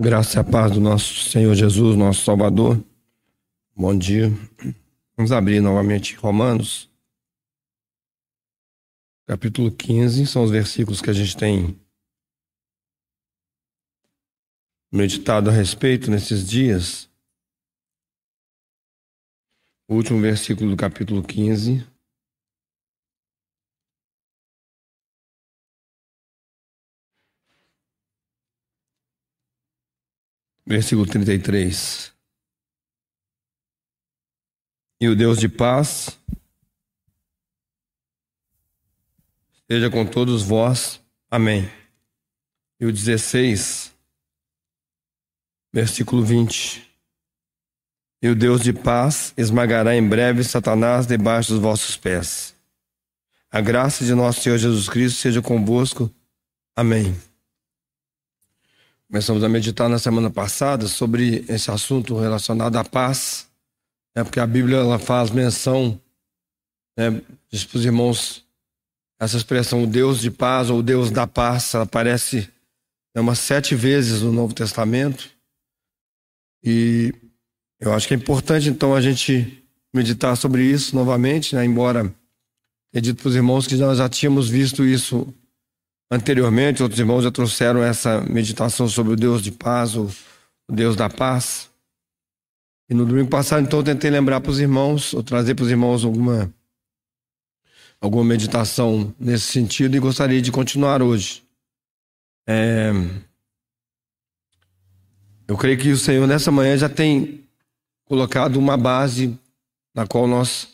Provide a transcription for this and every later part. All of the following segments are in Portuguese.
Graça e a paz do nosso Senhor Jesus, nosso Salvador. Bom dia. Vamos abrir novamente Romanos, capítulo 15. São os versículos que a gente tem meditado a respeito nesses dias. O último versículo do capítulo 15 versículo 33. E o Deus de paz seja com todos vós. Amém. E o 16, versículo 20. E o Deus de paz esmagará em breve Satanás debaixo dos vossos pés. A graça de nosso Senhor Jesus Cristo seja convosco. Amém. Começamos a meditar na semana passada sobre esse assunto relacionado à paz, né, porque a Bíblia ela faz menção, né, diz para os irmãos, essa expressão, o Deus de paz ou o Deus da paz, ela aparece né, umas sete vezes no Novo Testamento. E eu acho que é importante, então, a gente meditar sobre isso novamente, né, embora tenha dito para os irmãos que nós já tínhamos visto isso Anteriormente, outros irmãos já trouxeram essa meditação sobre o Deus de paz, o Deus da paz. E no domingo passado, então, eu tentei lembrar para os irmãos, ou trazer para os irmãos alguma, alguma meditação nesse sentido e gostaria de continuar hoje. É... Eu creio que o Senhor, nessa manhã, já tem colocado uma base na qual nós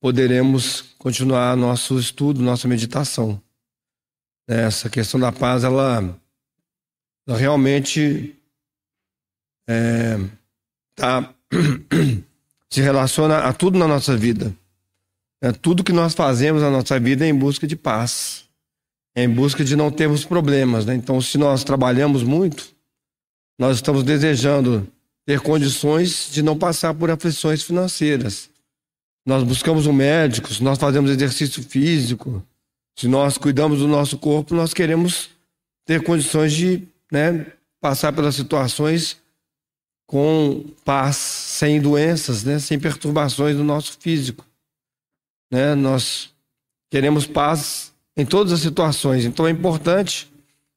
poderemos continuar nosso estudo, nossa meditação. Essa questão da paz, ela, ela realmente é, tá, se relaciona a tudo na nossa vida. É, tudo que nós fazemos na nossa vida é em busca de paz, é em busca de não termos problemas. Né? Então, se nós trabalhamos muito, nós estamos desejando ter condições de não passar por aflições financeiras. Nós buscamos um médico, nós fazemos exercício físico, se nós cuidamos do nosso corpo, nós queremos ter condições de né, passar pelas situações com paz, sem doenças, né, sem perturbações do nosso físico. Né? Nós queremos paz em todas as situações. Então é importante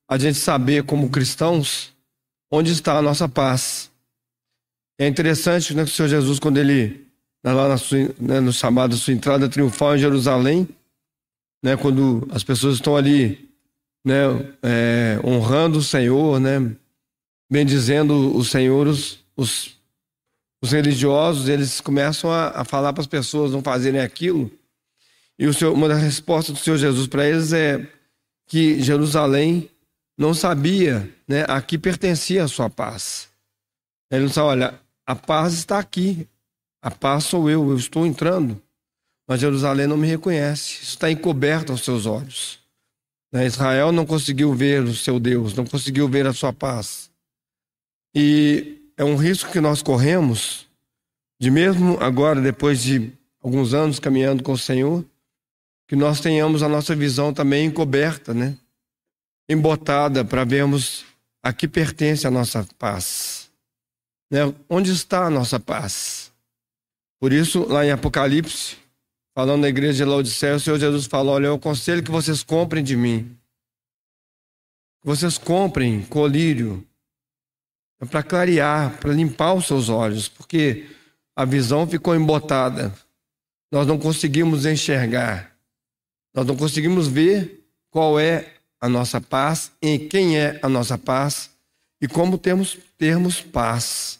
a gente saber, como cristãos, onde está a nossa paz. É interessante né, que o Senhor Jesus, quando ele, lá na sua, né, no chamado sua entrada triunfal em Jerusalém, né, quando as pessoas estão ali né, é, honrando o Senhor, né, bendizendo o Senhor, os, os, os religiosos, eles começam a, a falar para as pessoas não fazerem aquilo. E Senhor, uma das respostas do Senhor Jesus para eles é que Jerusalém não sabia né, a que pertencia a sua paz. Ele não sabe, olha, a paz está aqui, a paz sou eu, eu estou entrando mas Jerusalém não me reconhece. Isso está encoberto aos seus olhos. Né, Israel não conseguiu ver o seu Deus, não conseguiu ver a sua paz. E é um risco que nós corremos, de mesmo agora, depois de alguns anos caminhando com o Senhor, que nós tenhamos a nossa visão também encoberta, né? Embotada para vermos a que pertence a nossa paz. Né? Onde está a nossa paz? Por isso, lá em Apocalipse, falando na igreja de Laodicea, o Senhor Jesus falou: Olha, eu aconselho que vocês comprem de mim. Vocês comprem colírio para clarear, para limpar os seus olhos, porque a visão ficou embotada. Nós não conseguimos enxergar. Nós não conseguimos ver qual é a nossa paz, em quem é a nossa paz e como temos termos paz.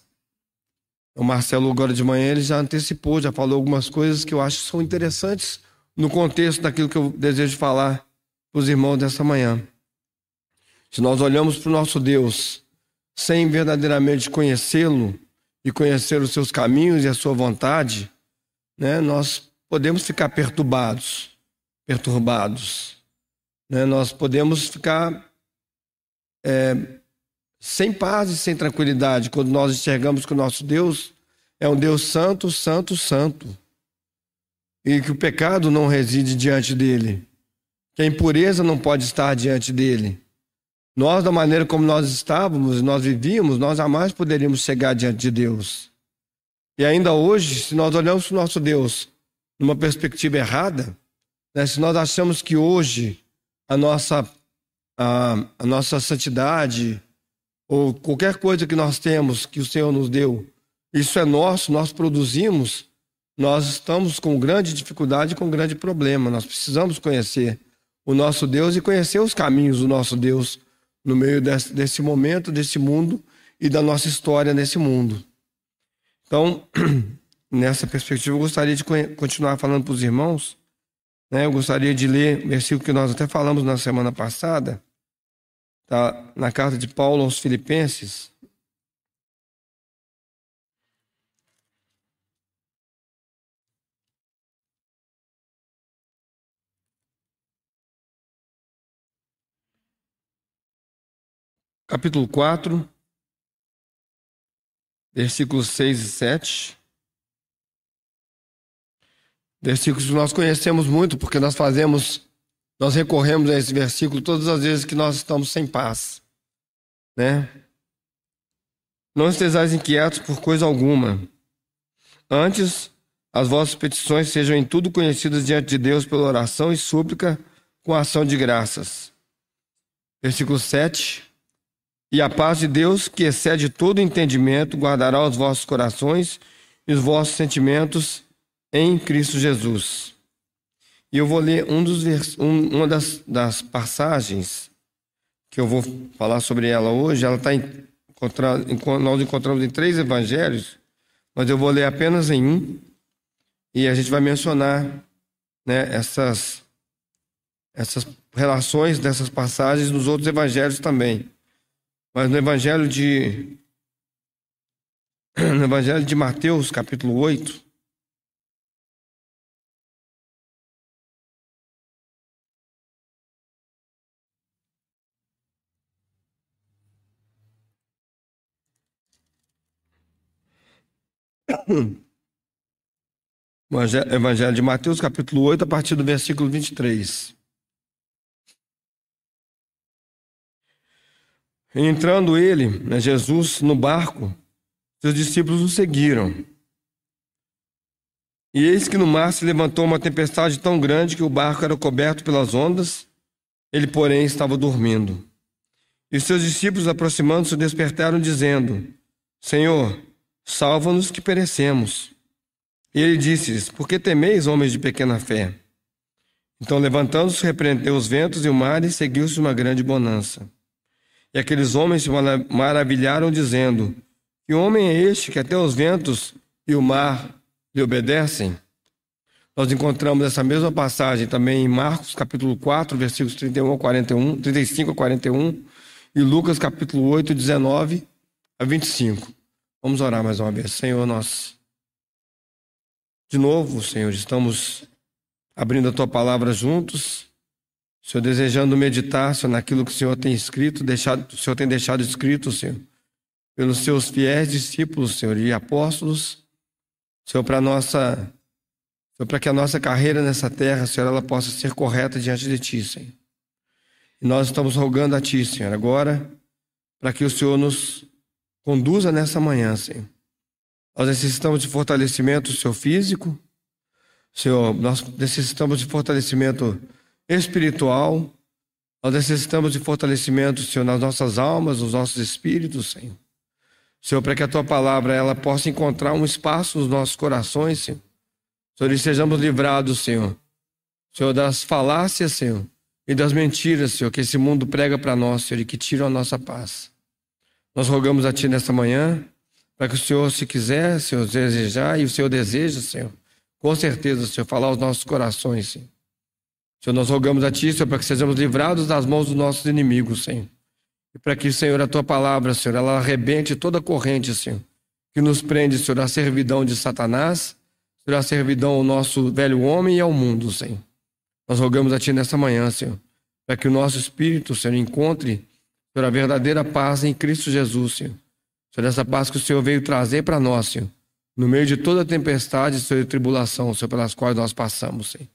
O Marcelo, agora de manhã, ele já antecipou, já falou algumas coisas que eu acho que são interessantes no contexto daquilo que eu desejo falar para os irmãos dessa manhã. Se nós olhamos para o nosso Deus sem verdadeiramente conhecê-lo e conhecer os seus caminhos e a sua vontade, né, nós podemos ficar perturbados, perturbados. Né? Nós podemos ficar é, sem paz e sem tranquilidade quando nós enxergamos que o nosso Deus é um Deus santo, santo, santo. E que o pecado não reside diante dele. Que a impureza não pode estar diante dele. Nós, da maneira como nós estávamos, nós vivíamos, nós jamais poderíamos chegar diante de Deus. E ainda hoje, se nós olhamos para o nosso Deus numa perspectiva errada, né, se nós achamos que hoje a nossa, a, a nossa santidade, ou qualquer coisa que nós temos, que o Senhor nos deu, isso é nosso, nós produzimos, nós estamos com grande dificuldade, com grande problema. Nós precisamos conhecer o nosso Deus e conhecer os caminhos do nosso Deus no meio desse, desse momento, desse mundo e da nossa história nesse mundo. Então, nessa perspectiva, eu gostaria de continuar falando para os irmãos. Né? Eu gostaria de ler o versículo que nós até falamos na semana passada, tá? na carta de Paulo aos Filipenses. Capítulo 4, versículos 6 e 7. Versículos que nós conhecemos muito, porque nós fazemos, nós recorremos a esse versículo todas as vezes que nós estamos sem paz. Né? Não estejais inquietos por coisa alguma. Antes, as vossas petições sejam em tudo conhecidas diante de Deus pela oração e súplica com ação de graças. Versículo 7. E a paz de Deus, que excede todo entendimento, guardará os vossos corações e os vossos sentimentos em Cristo Jesus. E eu vou ler um dos vers... um, uma das, das passagens que eu vou falar sobre ela hoje. Ela está encontrada, nós encontramos em três evangelhos, mas eu vou ler apenas em um. E a gente vai mencionar né, essas, essas relações dessas passagens nos outros evangelhos também. Mas no Evangelho de no Evangelho de Mateus, capítulo 8, Evangelho de Mateus, capítulo 8, a partir do versículo 23. Entrando ele, né, Jesus, no barco, seus discípulos o seguiram. E eis que no mar se levantou uma tempestade tão grande que o barco era coberto pelas ondas, ele, porém, estava dormindo. E seus discípulos, aproximando-se, despertaram, dizendo: Senhor, salva-nos que perecemos. E ele disse-lhes: Por que temeis, homens de pequena fé? Então, levantando-se, repreendeu os ventos e o mar e seguiu-se uma grande bonança. E aqueles homens se maravilharam, dizendo: Que homem é este que até os ventos e o mar lhe obedecem? Nós encontramos essa mesma passagem também em Marcos, capítulo 4, versículos 31 a 41, 35 a 41, e Lucas, capítulo 8, 19 a 25. Vamos orar mais uma vez. Senhor, nós, de novo, Senhor, estamos abrindo a tua palavra juntos Senhor, desejando meditar, Senhor, naquilo que o Senhor tem escrito, deixado, o Senhor tem deixado escrito, Senhor, pelos seus fiéis discípulos, Senhor, e apóstolos, Senhor, para nossa, Senhor, para que a nossa carreira nessa terra, Senhor, ela possa ser correta diante de Ti, Senhor. E nós estamos rogando a Ti, Senhor, agora, para que o Senhor nos conduza nessa manhã, Senhor. Nós necessitamos de fortalecimento, Senhor, físico, Senhor, nós necessitamos de fortalecimento espiritual. Nós necessitamos de fortalecimento, Senhor, nas nossas almas, nos nossos espíritos, Senhor. Senhor, para que a tua palavra ela possa encontrar um espaço nos nossos corações, Senhor. Senhor, e sejamos livrados, Senhor. Senhor, das falácias, Senhor, e das mentiras, Senhor, que esse mundo prega para nós, Senhor, e que tiram a nossa paz. Nós rogamos a Ti nesta manhã, para que o Senhor, se quiser, Senhor, desejar, e o Senhor deseja, Senhor, com certeza, Senhor, falar aos nossos corações, Senhor. Senhor, nós rogamos a Ti, Senhor, para que sejamos livrados das mãos dos nossos inimigos, Senhor. E para que, Senhor, a Tua palavra, Senhor, ela arrebente toda corrente, Senhor, que nos prende, Senhor, à servidão de Satanás, Senhor, à servidão ao nosso velho homem e ao mundo, Senhor. Nós rogamos a Ti nessa manhã, Senhor, para que o nosso espírito, Senhor, encontre, Senhor, a verdadeira paz em Cristo Jesus, Senhor. Senhor, essa paz que o Senhor veio trazer para nós, Senhor, no meio de toda a tempestade, Senhor, e tribulação, Senhor, pelas quais nós passamos, Senhor.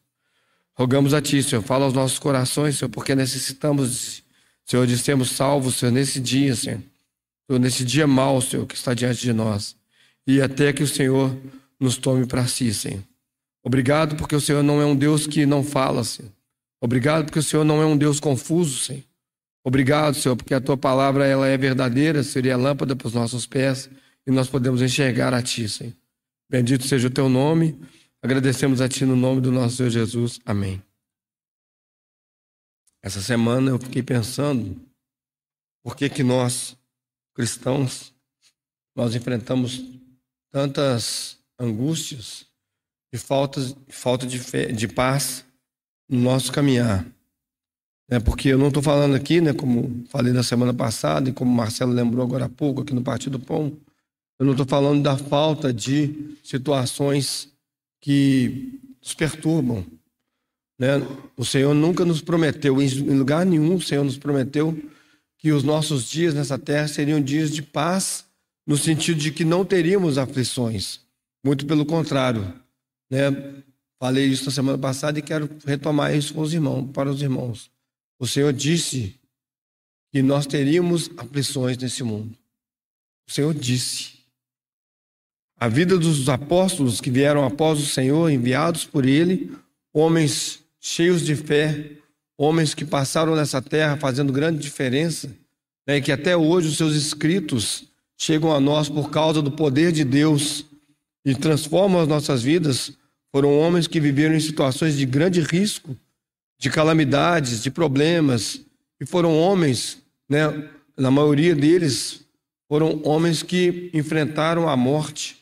Rogamos a Ti, Senhor, fala aos nossos corações, Senhor, porque necessitamos, Senhor, de sermos salvos, Senhor, nesse dia, Senhor. Senhor, nesse dia mau, Senhor, que está diante de nós. E até que o Senhor nos tome para si, Senhor. Obrigado porque o Senhor não é um Deus que não fala, Senhor. Obrigado porque o Senhor não é um Deus confuso, Senhor. Obrigado, Senhor, porque a tua palavra ela é verdadeira, seria lâmpada para os nossos pés e nós podemos enxergar a ti, Senhor. Bendito seja o teu nome. Agradecemos a ti no nome do nosso Senhor Jesus. Amém. Essa semana eu fiquei pensando por que que nós cristãos nós enfrentamos tantas angústias e faltas, falta de, fé, de paz no nosso caminhar. É porque eu não estou falando aqui, né, como falei na semana passada e como o Marcelo lembrou agora há pouco aqui no Partido Pão, eu não estou falando da falta de situações que nos perturbam. Né? O Senhor nunca nos prometeu, em lugar nenhum, o Senhor nos prometeu que os nossos dias nessa terra seriam dias de paz, no sentido de que não teríamos aflições. Muito pelo contrário. Né? Falei isso na semana passada e quero retomar isso com os irmãos, para os irmãos. O Senhor disse que nós teríamos aflições nesse mundo. O Senhor disse. A vida dos apóstolos que vieram após o Senhor, enviados por Ele, homens cheios de fé, homens que passaram nessa terra fazendo grande diferença, né, que até hoje os seus escritos chegam a nós por causa do poder de Deus e transformam as nossas vidas, foram homens que viveram em situações de grande risco, de calamidades, de problemas, e foram homens, né, na maioria deles, foram homens que enfrentaram a morte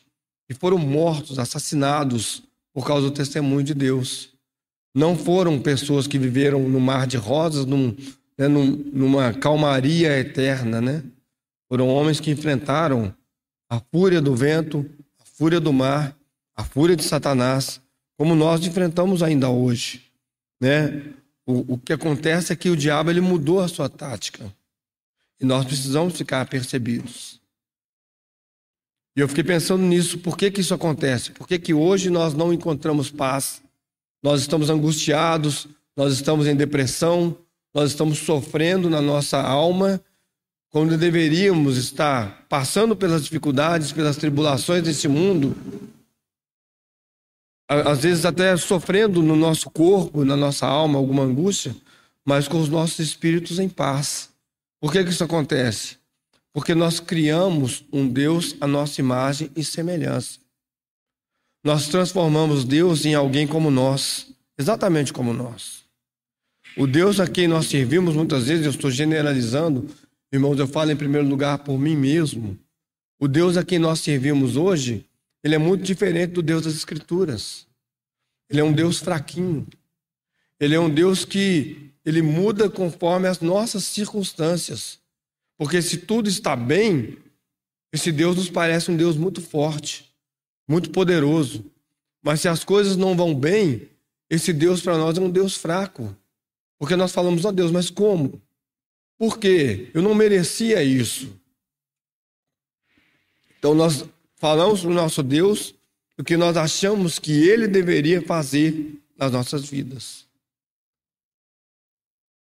e foram mortos, assassinados por causa do testemunho de Deus. Não foram pessoas que viveram no mar de rosas, num, né, num, numa calmaria eterna, né? Foram homens que enfrentaram a fúria do vento, a fúria do mar, a fúria de Satanás, como nós enfrentamos ainda hoje, né? O, o que acontece é que o diabo ele mudou a sua tática e nós precisamos ficar percebidos. E eu fiquei pensando nisso, por que, que isso acontece? Por que, que hoje nós não encontramos paz? Nós estamos angustiados, nós estamos em depressão, nós estamos sofrendo na nossa alma, quando deveríamos estar passando pelas dificuldades, pelas tribulações desse mundo, às vezes até sofrendo no nosso corpo, na nossa alma, alguma angústia, mas com os nossos espíritos em paz. Por que, que isso acontece? Porque nós criamos um Deus à nossa imagem e semelhança. Nós transformamos Deus em alguém como nós, exatamente como nós. O Deus a quem nós servimos, muitas vezes, eu estou generalizando, irmãos, eu falo em primeiro lugar por mim mesmo. O Deus a quem nós servimos hoje ele é muito diferente do Deus das Escrituras. Ele é um Deus fraquinho. Ele é um Deus que ele muda conforme as nossas circunstâncias. Porque se tudo está bem, esse Deus nos parece um Deus muito forte, muito poderoso. Mas se as coisas não vão bem, esse Deus para nós é um Deus fraco. Porque nós falamos, ó oh, Deus, mas como? Por quê? Eu não merecia isso. Então nós falamos para o nosso Deus o que nós achamos que Ele deveria fazer nas nossas vidas.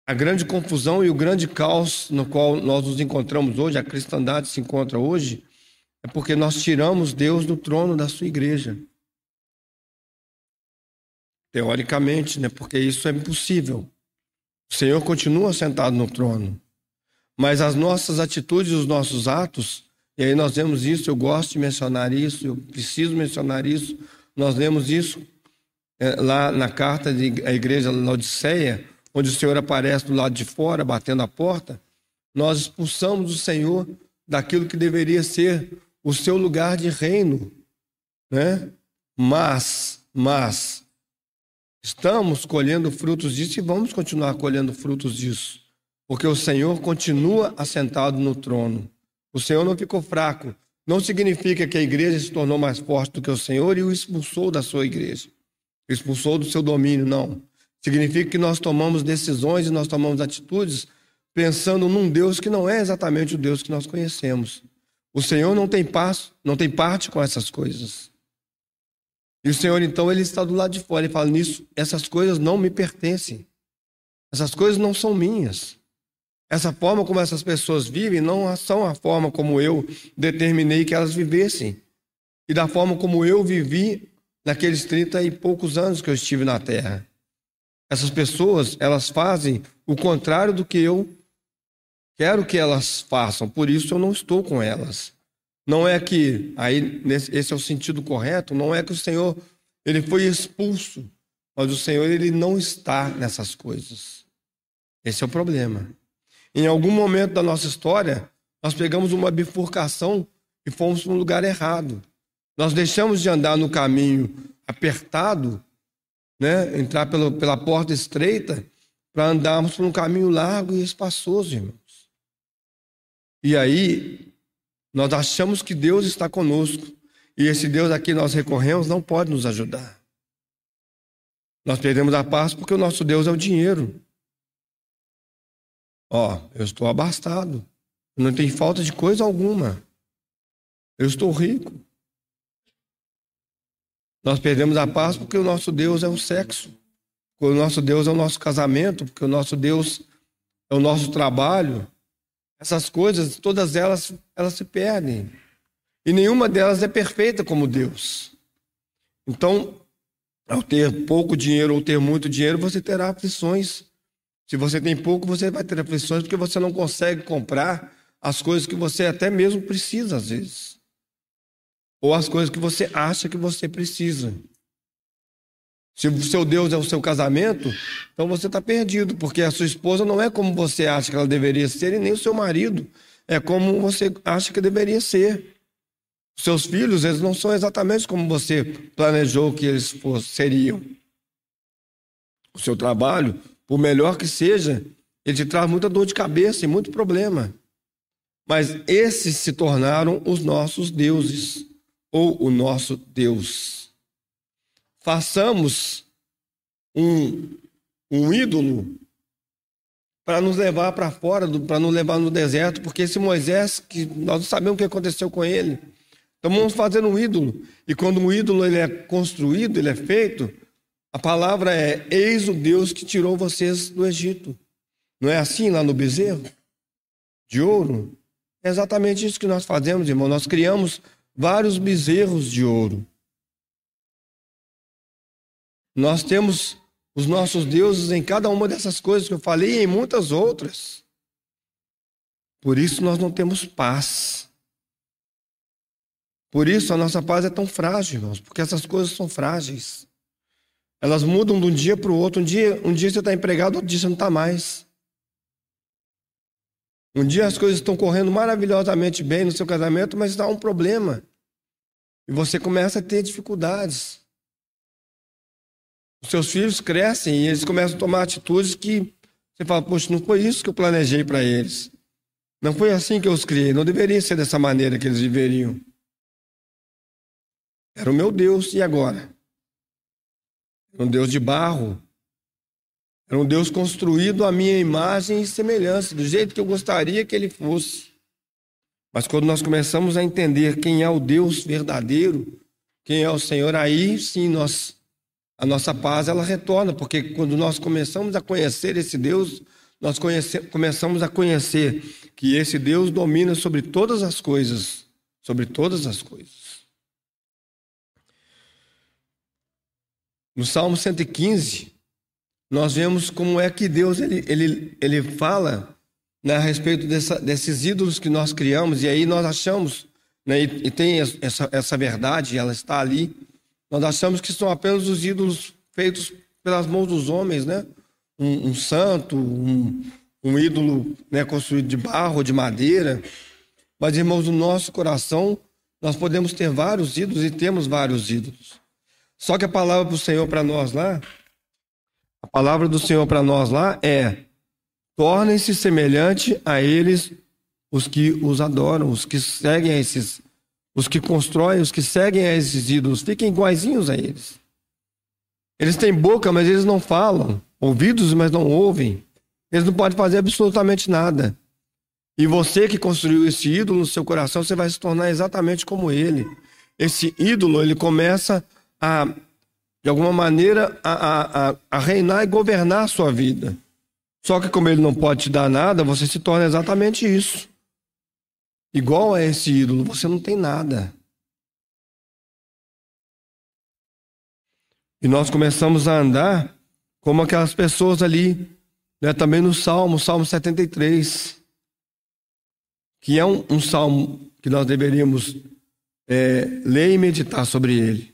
A grande confusão e o grande caos no qual nós nos encontramos hoje, a cristandade se encontra hoje, é porque nós tiramos Deus do trono da sua igreja. Teoricamente, né? Porque isso é impossível. O Senhor continua sentado no trono. Mas as nossas atitudes, os nossos atos, e aí nós vemos isso, eu gosto de mencionar isso, eu preciso mencionar isso. Nós lemos isso é, lá na carta da igreja Laodiceia, onde o Senhor aparece do lado de fora, batendo a porta. Nós expulsamos o Senhor daquilo que deveria ser o seu lugar de reino, né? Mas, mas estamos colhendo frutos disso e vamos continuar colhendo frutos disso, porque o Senhor continua assentado no trono. O Senhor não ficou fraco. Não significa que a igreja se tornou mais forte do que o Senhor e o expulsou da sua igreja. Expulsou do seu domínio, não. Significa que nós tomamos decisões e nós tomamos atitudes pensando num Deus que não é exatamente o Deus que nós conhecemos. O Senhor não tem passo, não tem parte com essas coisas. E o Senhor, então, ele está do lado de fora e fala: Nisso, essas coisas não me pertencem. Essas coisas não são minhas. Essa forma como essas pessoas vivem não são a forma como eu determinei que elas vivessem. E da forma como eu vivi naqueles 30 e poucos anos que eu estive na Terra. Essas pessoas, elas fazem o contrário do que eu quero que elas façam, por isso eu não estou com elas. Não é que, aí esse é o sentido correto, não é que o Senhor ele foi expulso, mas o Senhor ele não está nessas coisas. Esse é o problema. Em algum momento da nossa história, nós pegamos uma bifurcação e fomos para um lugar errado. Nós deixamos de andar no caminho apertado, né, entrar pela, pela porta estreita, para andarmos por um caminho largo e espaçoso, irmãos. E aí, nós achamos que Deus está conosco. E esse Deus a quem nós recorremos não pode nos ajudar. Nós perdemos a paz porque o nosso Deus é o dinheiro. Ó, eu estou abastado. Não tem falta de coisa alguma. Eu estou rico. Nós perdemos a paz porque o nosso Deus é o sexo. Porque o nosso Deus é o nosso casamento, porque o nosso Deus é o nosso trabalho. Essas coisas, todas elas, elas se perdem. E nenhuma delas é perfeita como Deus. Então, ao ter pouco dinheiro ou ter muito dinheiro, você terá aflições. Se você tem pouco, você vai ter aflições porque você não consegue comprar as coisas que você até mesmo precisa, às vezes. Ou as coisas que você acha que você precisa. Se o seu Deus é o seu casamento, então você está perdido, porque a sua esposa não é como você acha que ela deveria ser, e nem o seu marido é como você acha que deveria ser. Seus filhos, eles não são exatamente como você planejou que eles seriam. O seu trabalho, por melhor que seja, ele te traz muita dor de cabeça e muito problema. Mas esses se tornaram os nossos deuses, ou o nosso Deus. Façamos um, um ídolo para nos levar para fora, para nos levar no deserto, porque esse Moisés, que nós não sabemos o que aconteceu com ele, então vamos fazer um ídolo. E quando um ídolo ele é construído, ele é feito, a palavra é: Eis o Deus que tirou vocês do Egito. Não é assim lá no bezerro? De ouro? É exatamente isso que nós fazemos, irmão. Nós criamos vários bezerros de ouro. Nós temos os nossos deuses em cada uma dessas coisas que eu falei e em muitas outras. Por isso nós não temos paz. Por isso a nossa paz é tão frágil, irmãos, porque essas coisas são frágeis. Elas mudam de um dia para o outro. Um dia, um dia você está empregado, outro dia você não está mais. Um dia as coisas estão correndo maravilhosamente bem no seu casamento, mas está um problema. E você começa a ter dificuldades. Os seus filhos crescem e eles começam a tomar atitudes que você fala, poxa, não foi isso que eu planejei para eles. Não foi assim que eu os criei. Não deveria ser dessa maneira que eles viveriam. Era o meu Deus, e agora? Era um Deus de barro. Era um Deus construído à minha imagem e semelhança, do jeito que eu gostaria que ele fosse. Mas quando nós começamos a entender quem é o Deus verdadeiro, quem é o Senhor, aí sim nós a nossa paz ela retorna, porque quando nós começamos a conhecer esse Deus, nós conhece, começamos a conhecer que esse Deus domina sobre todas as coisas, sobre todas as coisas. No Salmo 115, nós vemos como é que Deus ele, ele, ele fala né, a respeito dessa, desses ídolos que nós criamos, e aí nós achamos, né, e, e, tem essa, essa verdade, ela está ali, nós achamos que são apenas os ídolos feitos pelas mãos dos homens, né? Um, um santo, um, um ídolo né, construído de barro, de madeira. Mas, irmãos, no nosso coração, nós podemos ter vários ídolos e temos vários ídolos. Só que a palavra do Senhor para nós lá, a palavra do Senhor para nós lá é: tornem-se semelhante a eles os que os adoram, os que seguem a esses, os que constroem, os que seguem a esses ídolos, fiquem iguaizinhos a eles. Eles têm boca, mas eles não falam, ouvidos, mas não ouvem. Eles não podem fazer absolutamente nada. E você que construiu esse ídolo no seu coração, você vai se tornar exatamente como ele. Esse ídolo, ele começa a, de alguma maneira, a, a, a reinar e governar a sua vida. Só que como ele não pode te dar nada, você se torna exatamente isso. Igual a esse ídolo, você não tem nada. E nós começamos a andar como aquelas pessoas ali, né, também no Salmo, Salmo 73, que é um, um salmo que nós deveríamos é, ler e meditar sobre ele.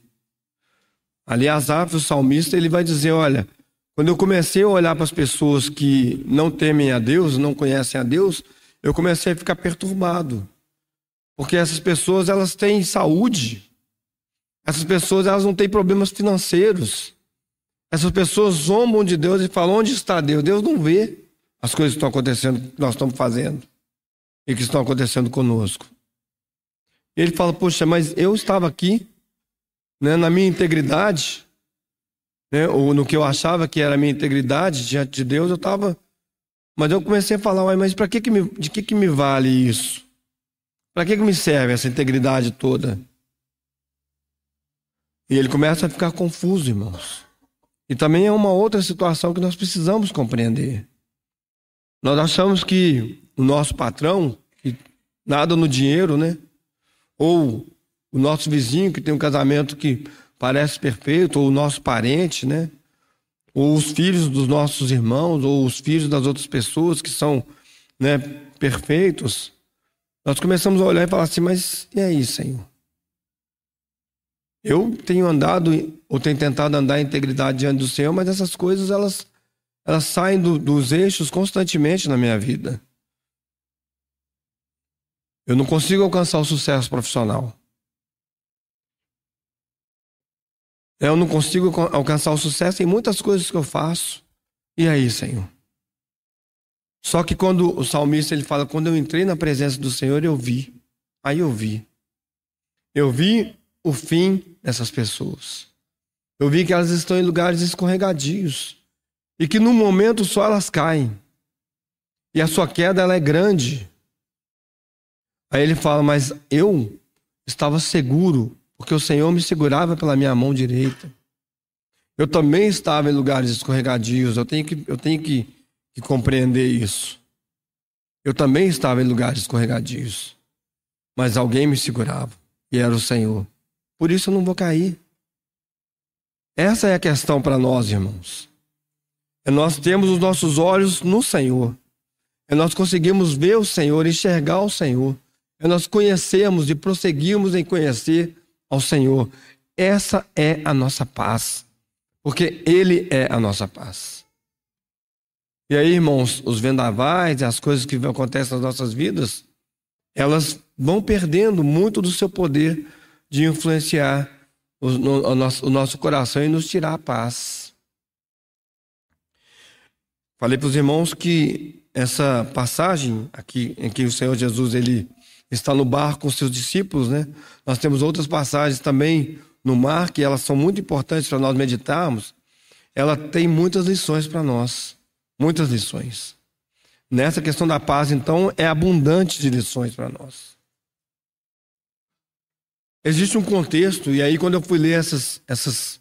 Ali, Asaf, o salmista, ele vai dizer: Olha, quando eu comecei a olhar para as pessoas que não temem a Deus, não conhecem a Deus, eu comecei a ficar perturbado. Porque essas pessoas, elas têm saúde. Essas pessoas, elas não têm problemas financeiros. Essas pessoas zombam de Deus e falam: onde está Deus? Deus não vê as coisas que estão acontecendo, que nós estamos fazendo e que estão acontecendo conosco. Ele fala: Poxa, mas eu estava aqui, né, na minha integridade, né, ou no que eu achava que era a minha integridade diante de Deus, eu estava. Mas eu comecei a falar: mas para que que me, de que, que me vale isso? Para que, que me serve essa integridade toda? E ele começa a ficar confuso, irmãos. E também é uma outra situação que nós precisamos compreender. Nós achamos que o nosso patrão, que nada no dinheiro, né? Ou o nosso vizinho que tem um casamento que parece perfeito, ou o nosso parente, né? Ou os filhos dos nossos irmãos, ou os filhos das outras pessoas que são né, perfeitos. Nós começamos a olhar e falar assim, mas e aí, Senhor? Eu tenho andado, ou tenho tentado andar em integridade diante do Senhor, mas essas coisas, elas, elas saem do, dos eixos constantemente na minha vida. Eu não consigo alcançar o sucesso profissional. Eu não consigo alcançar o sucesso em muitas coisas que eu faço. E aí, Senhor? Só que quando o salmista ele fala, quando eu entrei na presença do Senhor, eu vi. Aí eu vi. Eu vi o fim dessas pessoas. Eu vi que elas estão em lugares escorregadios e que no momento só elas caem. E a sua queda ela é grande. Aí ele fala: "Mas eu estava seguro, porque o Senhor me segurava pela minha mão direita. Eu também estava em lugares escorregadios. Eu tenho que, eu tenho que, que compreender isso. Eu também estava em lugares escorregadios. Mas alguém me segurava, e era o Senhor. Por isso eu não vou cair. Essa é a questão para nós, irmãos. É nós temos os nossos olhos no Senhor. É nós conseguimos ver o Senhor, enxergar o Senhor. É nós conhecermos e prosseguirmos em conhecer ao Senhor. Essa é a nossa paz. Porque Ele é a nossa paz. E aí, irmãos, os vendavais as coisas que acontecem nas nossas vidas, elas vão perdendo muito do seu poder de influenciar o, o, nosso, o nosso coração e nos tirar a paz. Falei para os irmãos que essa passagem aqui em que o Senhor Jesus ele está no barco com seus discípulos, né? Nós temos outras passagens também no mar que elas são muito importantes para nós meditarmos. Ela tem muitas lições para nós, muitas lições. Nessa questão da paz, então, é abundante de lições para nós. Existe um contexto, e aí quando eu fui ler essas, essas,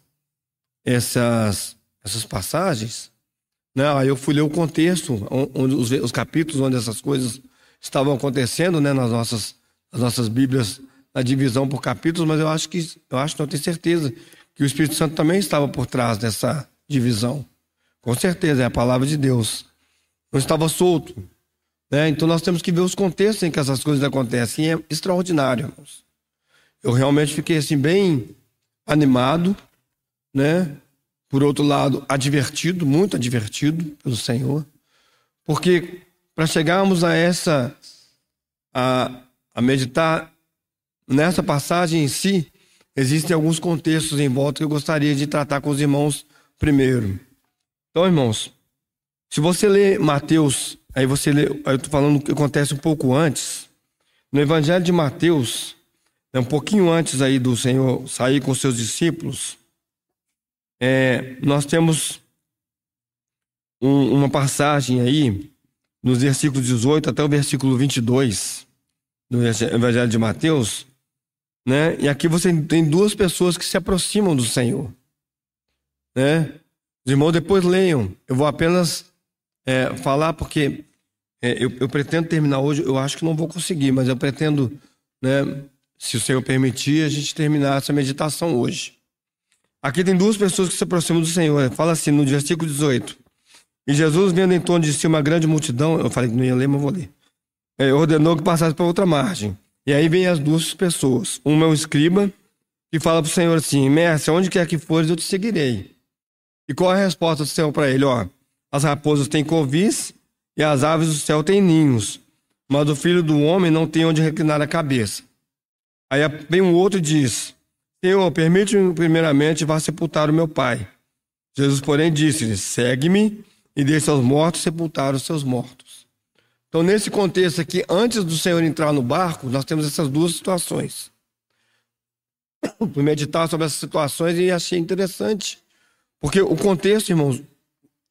essas, essas passagens, né, aí eu fui ler o contexto, onde, os, os capítulos onde essas coisas estavam acontecendo né, nas, nossas, nas nossas Bíblias, na divisão por capítulos, mas eu acho que, eu acho, não tenho certeza, que o Espírito Santo também estava por trás dessa divisão. Com certeza, é a palavra de Deus. Não estava solto. Né? Então nós temos que ver os contextos em que essas coisas acontecem. E é extraordinário, irmãos eu realmente fiquei assim bem animado, né? Por outro lado, advertido, muito advertido pelo Senhor, porque para chegarmos a essa a, a meditar nessa passagem em si, existem alguns contextos em volta que eu gostaria de tratar com os irmãos primeiro. Então, irmãos, se você ler Mateus, aí você lê, aí eu estou falando o que acontece um pouco antes, no Evangelho de Mateus, é um pouquinho antes aí do Senhor sair com seus discípulos, é, nós temos um, uma passagem aí, nos versículos 18 até o versículo 22 do Evangelho de Mateus, né? E aqui você tem duas pessoas que se aproximam do Senhor, né? Os irmãos depois leiam. Eu vou apenas é, falar porque é, eu, eu, pretendo terminar hoje, eu acho que não vou conseguir, mas eu pretendo, né, se o Senhor permitir, a gente terminar essa meditação hoje. Aqui tem duas pessoas que se aproximam do Senhor. Fala assim no versículo 18. E Jesus, vendo em torno de si uma grande multidão, eu falei que não ia ler, mas vou ler. É, ordenou que passasse para outra margem. E aí vem as duas pessoas. Uma é o escriba, que fala para o Senhor assim: Mestre, onde quer que fores, eu te seguirei. E qual a resposta do Senhor para ele? Ó, as raposas têm covis e as aves do céu têm ninhos, mas o filho do homem não tem onde reclinar a cabeça. Aí vem um outro e diz: Senhor, permite-me primeiramente vá sepultar o meu pai. Jesus, porém, disse-lhe: Segue-me e deixe os mortos sepultar os seus mortos. Então, nesse contexto aqui, antes do Senhor entrar no barco, nós temos essas duas situações. Fui meditar sobre essas situações e achei interessante. Porque o contexto, irmãos,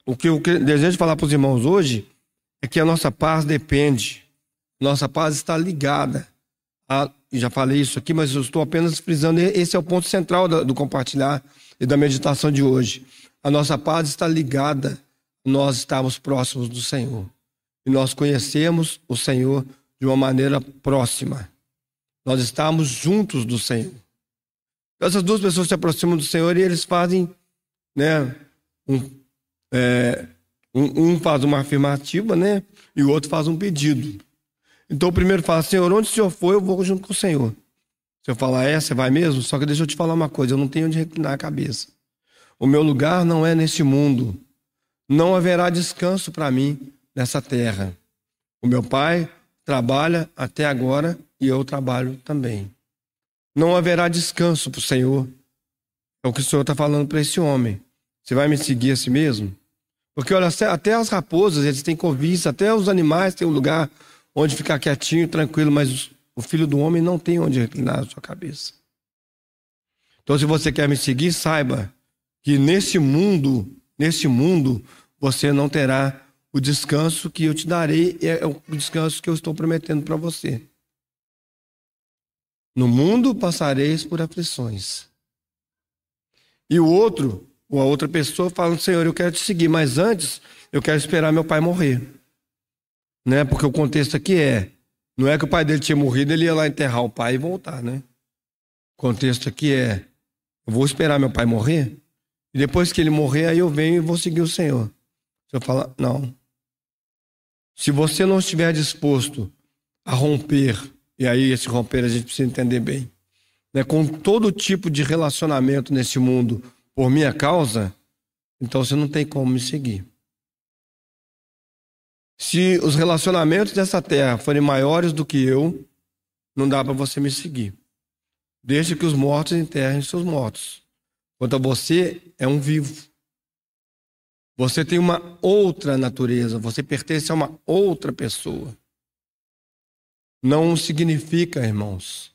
o que eu desejo falar para os irmãos hoje é que a nossa paz depende, nossa paz está ligada a, já falei isso aqui, mas eu estou apenas frisando, esse é o ponto central do compartilhar e da meditação de hoje. A nossa paz está ligada, nós estamos próximos do Senhor. E nós conhecemos o Senhor de uma maneira próxima. Nós estamos juntos do Senhor. Essas duas pessoas se aproximam do Senhor e eles fazem né? Um, é, um, um, faz uma afirmativa, né? E o outro faz um pedido. Então o primeiro fala, Senhor, onde o Senhor for, eu vou junto com o Senhor. Se eu falar, é, você vai mesmo? Só que deixa eu te falar uma coisa, eu não tenho onde reclinar a cabeça. O meu lugar não é neste mundo. Não haverá descanso para mim nessa terra. O meu pai trabalha até agora e eu trabalho também. Não haverá descanso para o Senhor. É o que o Senhor está falando para esse homem. Você vai me seguir a si mesmo? Porque olha, até as raposas, eles têm convite, até os animais têm um lugar onde ficar quietinho, tranquilo, mas o filho do homem não tem onde reclinar a sua cabeça. Então, se você quer me seguir, saiba que nesse mundo, nesse mundo, você não terá o descanso que eu te darei, é o descanso que eu estou prometendo para você. No mundo passareis por aflições. E o outro, ou a outra pessoa falando, Senhor, eu quero te seguir, mas antes eu quero esperar meu pai morrer. Né? Porque o contexto aqui é, não é que o pai dele tinha morrido, ele ia lá enterrar o pai e voltar, né? O contexto aqui é, eu vou esperar meu pai morrer, e depois que ele morrer, aí eu venho e vou seguir o Senhor. Se eu falar, não. Se você não estiver disposto a romper, e aí esse romper a gente precisa entender bem, né, com todo tipo de relacionamento nesse mundo por minha causa, então você não tem como me seguir. Se os relacionamentos dessa terra forem maiores do que eu, não dá para você me seguir. Deixe que os mortos enterrem seus mortos. Quanto a você, é um vivo. Você tem uma outra natureza, você pertence a uma outra pessoa. Não significa, irmãos.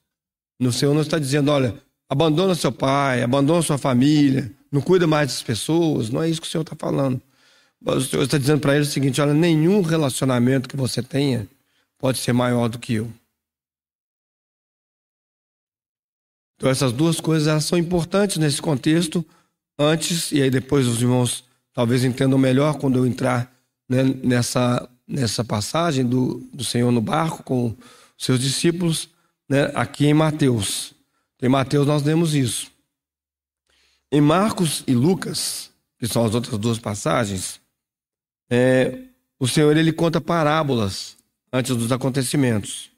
No Senhor não está dizendo, olha, abandona seu pai, abandona sua família, não cuida mais das pessoas. Não é isso que o Senhor está falando. O Senhor está dizendo para ele o seguinte: olha, nenhum relacionamento que você tenha pode ser maior do que eu. Então, essas duas coisas elas são importantes nesse contexto. Antes, e aí depois os irmãos talvez entendam melhor quando eu entrar né, nessa, nessa passagem do, do Senhor no barco com seus discípulos, né, aqui em Mateus. Em Mateus nós lemos isso. Em Marcos e Lucas, que são as outras duas passagens, é, o Senhor ele conta parábolas antes dos acontecimentos.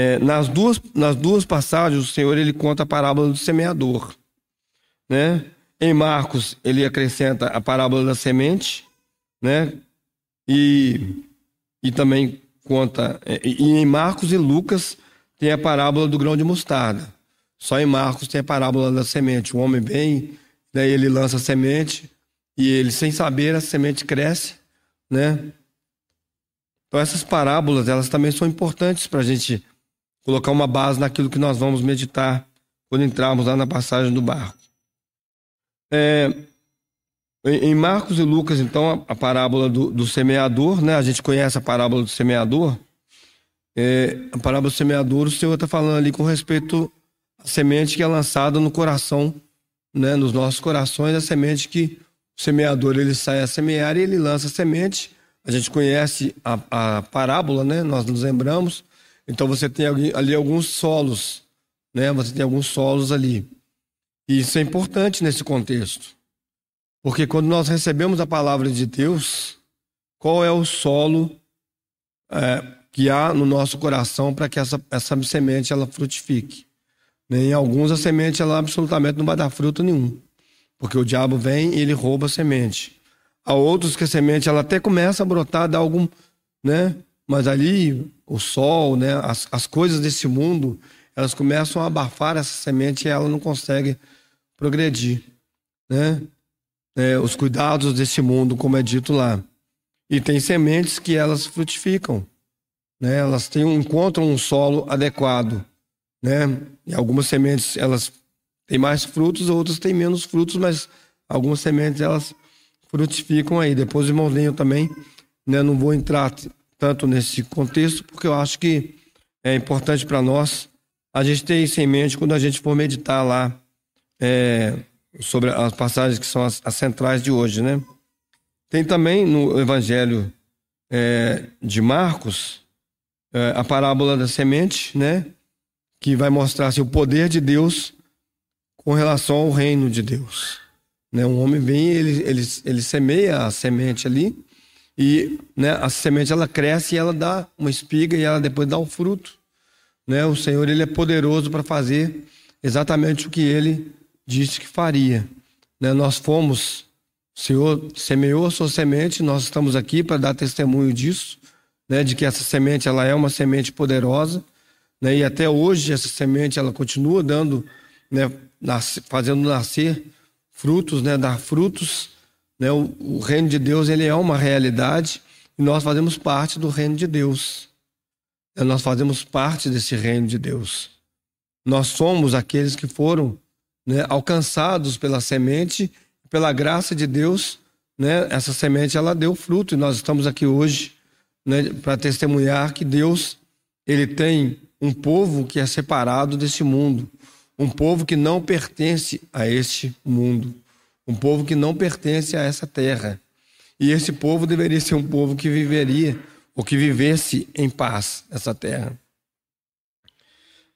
É, nas, duas, nas duas passagens, o Senhor ele conta a parábola do semeador. Né? Em Marcos, ele acrescenta a parábola da semente, né? e, e também conta. É, e em Marcos e Lucas tem a parábola do grão de mostarda. Só em Marcos tem a parábola da semente. O homem vem, daí ele lança a semente, e ele, sem saber, a semente cresce, né? Então essas parábolas, elas também são importantes para a gente colocar uma base naquilo que nós vamos meditar quando entrarmos lá na passagem do barco. É, em Marcos e Lucas, então, a, parábola do, do, semeador, né? A gente conhece a parábola do semeador. É, a parábola do semeador, o Senhor está falando ali com respeito à semente que é lançada no coração, né? Nos nossos corações, a semente que o semeador ele sai a semear e ele lança a semente a gente conhece a, a parábola, né? Nós nos lembramos. Então você tem ali, alguns solos, né? Você tem alguns solos ali. E isso é importante nesse contexto. Porque quando nós recebemos a palavra de Deus, qual é o solo é, que há no nosso coração para que essa, essa semente ela frutifique? Em alguns a semente ela absolutamente não vai dar fruto nenhum. Porque o diabo vem e ele rouba a semente. Há outros que a semente ela até começa a brotar, dá algum, né? Mas ali o sol, né, as, as coisas desse mundo, elas começam a abafar essa semente e ela não consegue progredir, né? É, os cuidados desse mundo, como é dito lá. E tem sementes que elas frutificam, né? Elas têm, encontram um solo adequado, né? E algumas sementes elas têm mais frutos, outras têm menos frutos, mas algumas sementes elas frutificam aí. Depois o irmãozinho também, né, não vou entrar tanto nesse contexto, porque eu acho que é importante para nós a gente ter isso em mente quando a gente for meditar lá é, sobre as passagens que são as, as, centrais de hoje, né? Tem também no Evangelho é, de Marcos é, a parábola da semente, né? Que vai mostrar assim, o poder de Deus com relação ao reino de Deus. Né? Um homem vem, ele, ele, ele semeia a semente ali, e né, a semente ela cresce e ela dá uma espiga e ela depois dá um fruto. Né? O Senhor ele é poderoso para fazer exatamente o que ele disse que faria. Né? Nós fomos, o Senhor semeou a sua semente, nós estamos aqui para dar testemunho disso, né? de que essa semente ela é uma semente poderosa. Né? E até hoje essa semente ela continua dando, né, fazendo nascer frutos, né, dar frutos. Né, o, o, reino de Deus ele é uma realidade e nós fazemos parte do reino de Deus. É, nós fazemos parte desse reino de Deus. Nós somos aqueles que foram né, alcançados pela semente, pela graça de Deus. Né, essa semente ela deu fruto e nós estamos aqui hoje né, para testemunhar que Deus ele tem um povo que é separado desse mundo um povo que não pertence a este mundo, um povo que não pertence a essa terra. E esse povo deveria ser um povo que viveria, ou que vivesse em paz nessa terra.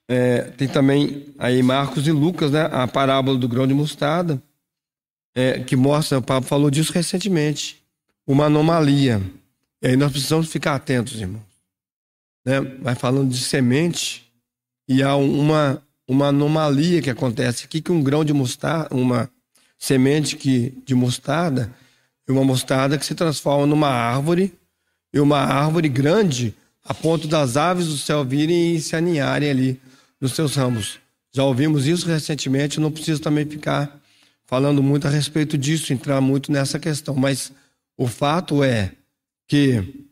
É, tem também aí Marcos e Lucas, né, a parábola do grão de mostarda, é, que mostra, o Pablo falou disso recentemente, uma anomalia. E aí nós precisamos ficar atentos, irmãos. Né? Vai falando de semente e há uma uma anomalia que acontece aqui, que um grão de mostarda, uma semente que, de mostarda, e uma mostarda que se transforma numa árvore, e uma árvore grande, a ponto das aves do céu virem e se aninharem ali nos seus ramos. Já ouvimos isso recentemente, não preciso também ficar falando muito a respeito disso, entrar muito nessa questão, mas o fato é que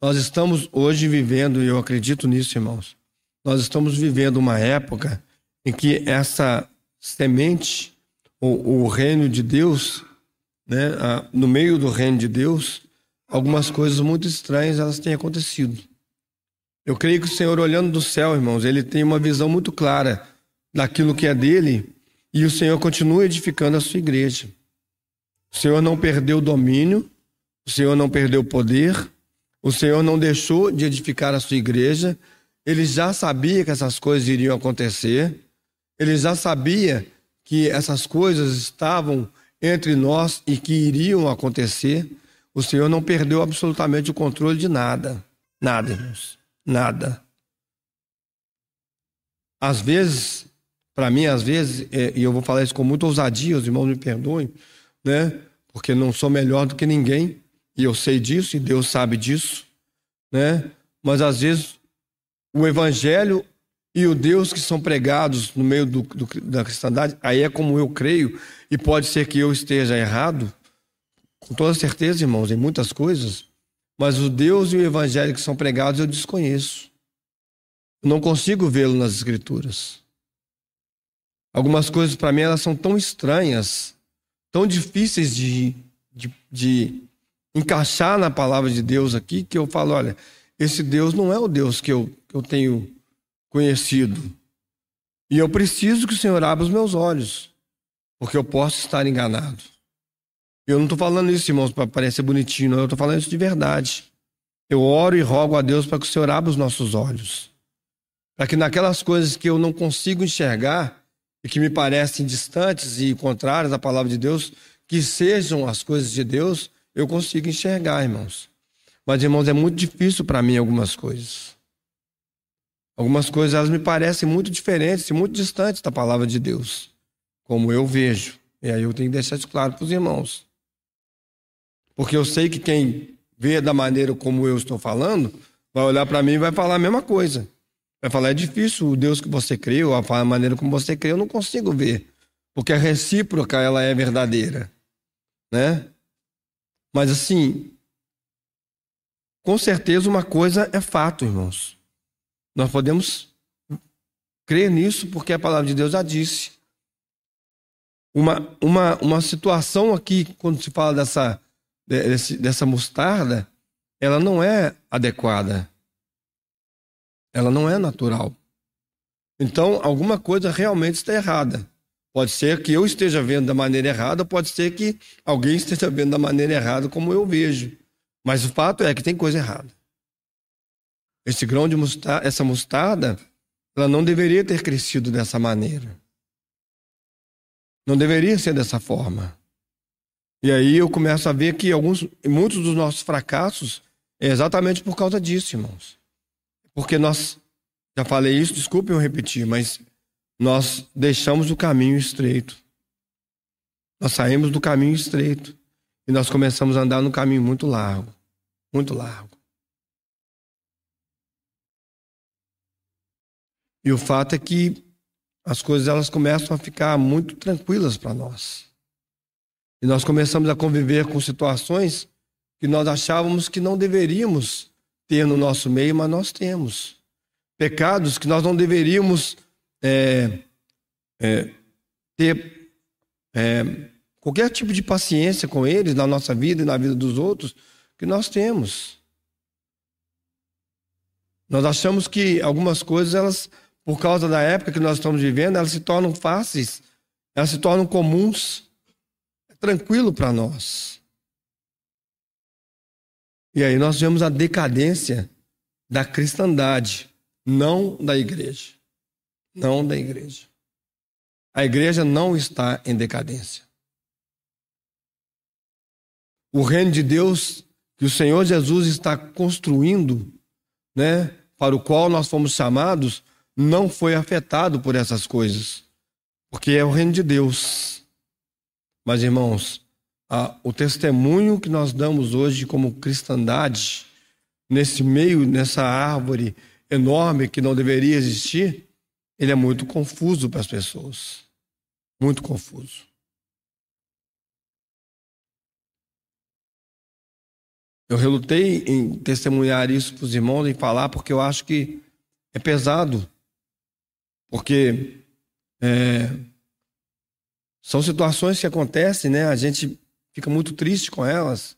nós estamos hoje vivendo, e eu acredito nisso, irmãos, nós estamos vivendo uma época em que essa semente, o, o reino de Deus, né, a, no meio do reino de Deus, algumas coisas muito estranhas elas têm acontecido. Eu creio que o Senhor, olhando do céu, irmãos, ele tem uma visão muito clara daquilo que é dele e o Senhor continua edificando a sua igreja. O Senhor não perdeu o domínio, o Senhor não perdeu o poder, o Senhor não deixou de edificar a sua igreja. Ele já sabia que essas coisas iriam acontecer. Ele já sabia que essas coisas estavam entre nós e que iriam acontecer. O Senhor não perdeu absolutamente o controle de nada. Nada, irmãos. Nada. Às vezes, para mim, às vezes, é, e eu vou falar isso com muita ousadia, os irmãos me perdoem, né? Porque não sou melhor do que ninguém, e eu sei disso, e Deus sabe disso, né? Mas às vezes o evangelho e o Deus que são pregados no meio do, do, da cristandade, aí é como eu creio, e pode ser que eu esteja errado, com toda certeza, irmãos, em muitas coisas, mas o Deus e o Evangelho que são pregados eu desconheço. Não consigo vê-lo nas Escrituras. Algumas coisas para mim elas são tão estranhas, tão difíceis de, de, de encaixar na palavra de Deus aqui, que eu falo: olha, esse Deus não é o Deus que eu, que eu tenho conhecido. E eu preciso que o Senhor abra os meus olhos, porque eu posso estar enganado. Eu não estou falando isso, irmãos, para parecer bonitinho, não. Eu estou falando isso de verdade. Eu oro e rogo a Deus para que o Senhor abra os nossos olhos. Para que naquelas coisas que eu não consigo enxergar e que me parecem distantes e contrárias à palavra de Deus, que sejam as coisas de Deus, eu consiga enxergar, irmãos. Mas, irmãos, é muito difícil para mim algumas coisas. Algumas coisas elas me parecem muito diferentes e muito distantes da palavra de Deus, como eu vejo. E aí eu tenho que deixar isso claro para os irmãos. Porque eu sei que quem vê da maneira como eu estou falando, vai olhar para mim e vai falar a mesma coisa. Vai falar, é difícil o Deus que você crê, ou a maneira como você crê, eu não consigo ver. Porque a recíproca, ela é verdadeira. Né? Mas assim, com certeza uma coisa é fato, irmãos. Nós podemos crer nisso porque a palavra de Deus já disse. Uma, uma, uma situação aqui, quando se fala dessa, dessa mostarda, ela não é adequada. Ela não é natural. Então, alguma coisa realmente está errada. Pode ser que eu esteja vendo da maneira errada, pode ser que alguém esteja vendo da maneira errada, como eu vejo. Mas o fato é que tem coisa errada. Esse grão de mostarda, essa mostarda, ela não deveria ter crescido dessa maneira. Não deveria ser dessa forma. E aí eu começo a ver que alguns, muitos dos nossos fracassos é exatamente por causa disso, irmãos. Porque nós, já falei isso, desculpem eu repetir, mas nós deixamos o caminho estreito. Nós saímos do caminho estreito e nós começamos a andar no caminho muito largo muito largo. E o fato é que as coisas elas começam a ficar muito tranquilas para nós. E nós começamos a conviver com situações que nós achávamos que não deveríamos ter no nosso meio, mas nós temos. Pecados que nós não deveríamos é, é, ter é, qualquer tipo de paciência com eles na nossa vida e na vida dos outros, que nós temos. Nós achamos que algumas coisas, elas, por causa da época que nós estamos vivendo, elas se tornam fáceis, elas se tornam comuns. É tranquilo para nós. E aí nós vemos a decadência da cristandade, não da igreja. Não da igreja. A igreja não está em decadência. O reino de Deus que o Senhor Jesus está construindo, né, para o qual nós fomos chamados, não foi afetado por essas coisas, porque é o reino de Deus. Mas, irmãos, a, o testemunho que nós damos hoje como cristandade, nesse meio, nessa árvore enorme que não deveria existir, ele é muito confuso para as pessoas. Muito confuso. Eu relutei em testemunhar isso para os irmãos, em falar, porque eu acho que é pesado. Porque é, são situações que acontecem, né? A gente fica muito triste com elas.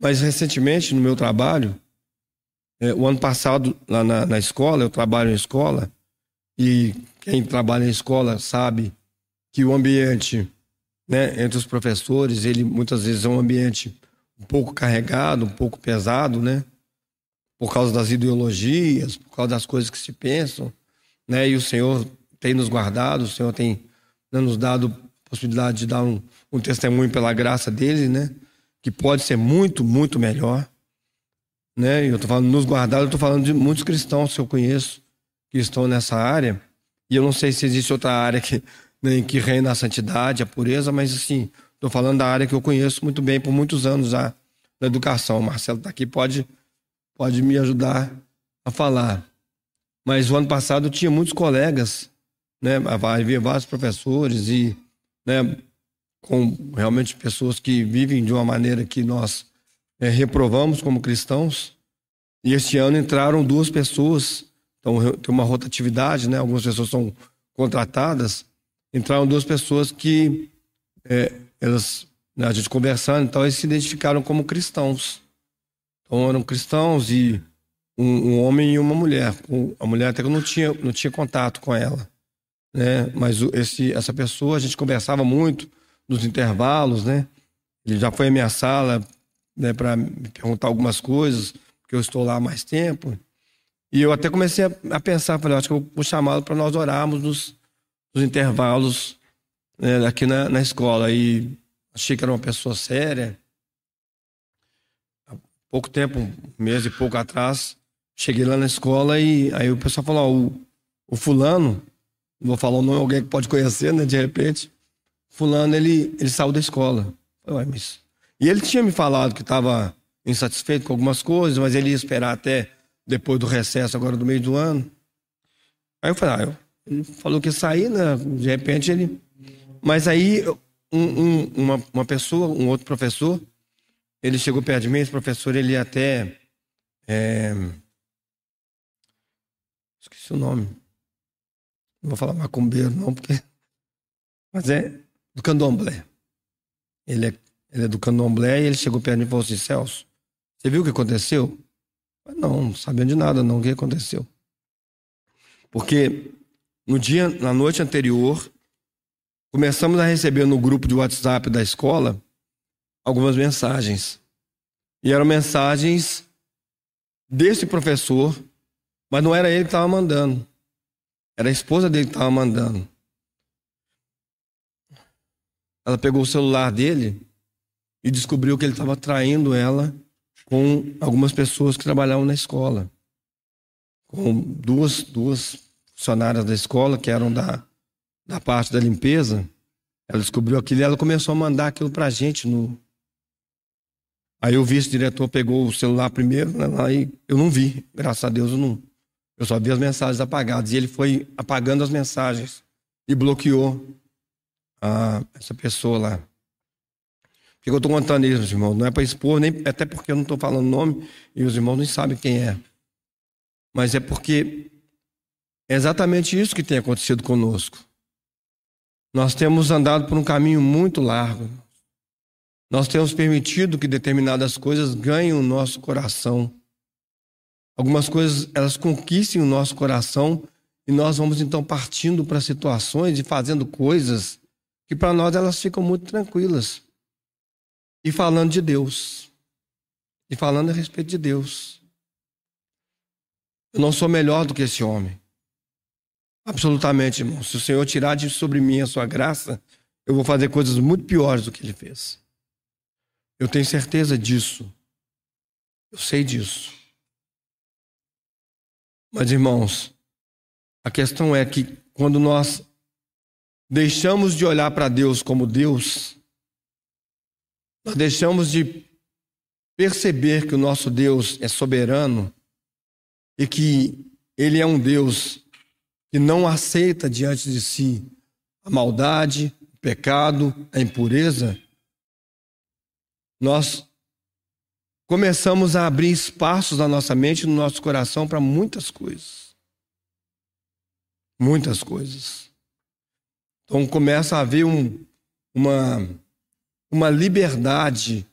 Mas recentemente, no meu trabalho, é, o ano passado, lá na, na escola, eu trabalho em escola, e quem trabalha em escola sabe que o ambiente né, entre os professores, ele muitas vezes é um ambiente um pouco carregado, um pouco pesado, né? Por causa das ideologias, por causa das coisas que se pensam, né? E o Senhor tem nos guardado, o Senhor tem né, nos dado possibilidade de dar um, um testemunho pela graça dele, né? Que pode ser muito, muito melhor, né? E eu tô falando nos guardado, eu tô falando de muitos cristãos que eu conheço que estão nessa área. E eu não sei se existe outra área que, né, que reina a santidade, a pureza, mas assim, Estou falando da área que eu conheço muito bem por muitos anos da educação. O Marcelo está aqui, pode, pode me ajudar a falar. Mas o ano passado eu tinha muitos colegas, né? Havia vários professores e, né, com realmente pessoas que vivem de uma maneira que nós é, reprovamos como cristãos. E este ano entraram duas pessoas, então tem uma rotatividade, né? Algumas pessoas são contratadas. Entraram duas pessoas que é, elas, né, a gente conversando, então eles se identificaram como cristãos. Então eram cristãos e um, um homem e uma mulher. A mulher até que eu não tinha, não tinha contato com ela. Né? Mas esse, essa pessoa, a gente conversava muito nos intervalos, né? Ele já foi à minha sala né, para me perguntar algumas coisas, porque eu estou lá há mais tempo. E eu até comecei a, a pensar, falei, acho que eu vou chamá-lo para nós orarmos nos, nos intervalos né, aqui na, na escola. E achei que era uma pessoa séria. Há pouco tempo, um mês e pouco atrás, cheguei lá na escola e aí o pessoal falou, ó, o, o fulano, vou falar o nome, alguém que pode conhecer, né, de repente, fulano, ele, ele saiu da escola. Falei, mas... E ele tinha me falado que estava insatisfeito com algumas coisas, mas ele ia esperar até depois do recesso, agora do meio do ano. Aí eu falei, ah, ele falou que ia sair, né? De repente ele. Mas aí um, um, uma, uma pessoa, um outro professor, ele chegou perto de mim, esse professor, ele até. É... Esqueci o nome. Não vou falar macumbeiro, não, porque. Mas é do candomblé. Ele é, ele é do candomblé e ele chegou perto de mim e falou assim: Celso, você viu o que aconteceu? Não, não sabia de nada, não, o que aconteceu. Porque no dia, na noite anterior, começamos a receber no grupo de WhatsApp da escola algumas mensagens. E eram mensagens desse professor, mas não era ele que estava mandando. Era a esposa dele que estava mandando. Ela pegou o celular dele e descobriu que ele estava traindo ela com algumas pessoas que trabalhavam na escola. Com duas, duas funcionárias da escola que eram da, da parte da limpeza. Ela descobriu aquilo e ela começou a mandar aquilo para a gente. No... Aí o vice-diretor pegou o celular primeiro, né, aí eu não vi, graças a Deus eu não. Eu só vi as mensagens apagadas. E ele foi apagando as mensagens e bloqueou a, essa pessoa lá. Por que eu estou contando isso, meus irmãos? Não é para expor, nem até porque eu não estou falando nome e os irmãos nem sabem quem é. Mas é porque é exatamente isso que tem acontecido conosco. Nós temos andado por um caminho muito largo. Nós temos permitido que determinadas coisas ganhem o nosso coração. Algumas coisas elas conquistem o nosso coração e nós vamos então partindo para situações e fazendo coisas que para nós elas ficam muito tranquilas e falando de Deus. E falando a respeito de Deus. Eu não sou melhor do que esse homem. Absolutamente, irmão. Se o Senhor tirar de sobre mim a sua graça, eu vou fazer coisas muito piores do que ele fez. Eu tenho certeza disso. Eu sei disso. Mas, irmãos, a questão é que quando nós deixamos de olhar para Deus como Deus, nós deixamos de perceber que o nosso Deus é soberano e que Ele é um Deus que não aceita diante de si a maldade, o pecado, a impureza, nós começamos a abrir espaços na nossa mente no nosso coração para muitas coisas. Muitas coisas. Então começa a haver um, uma uma liberdade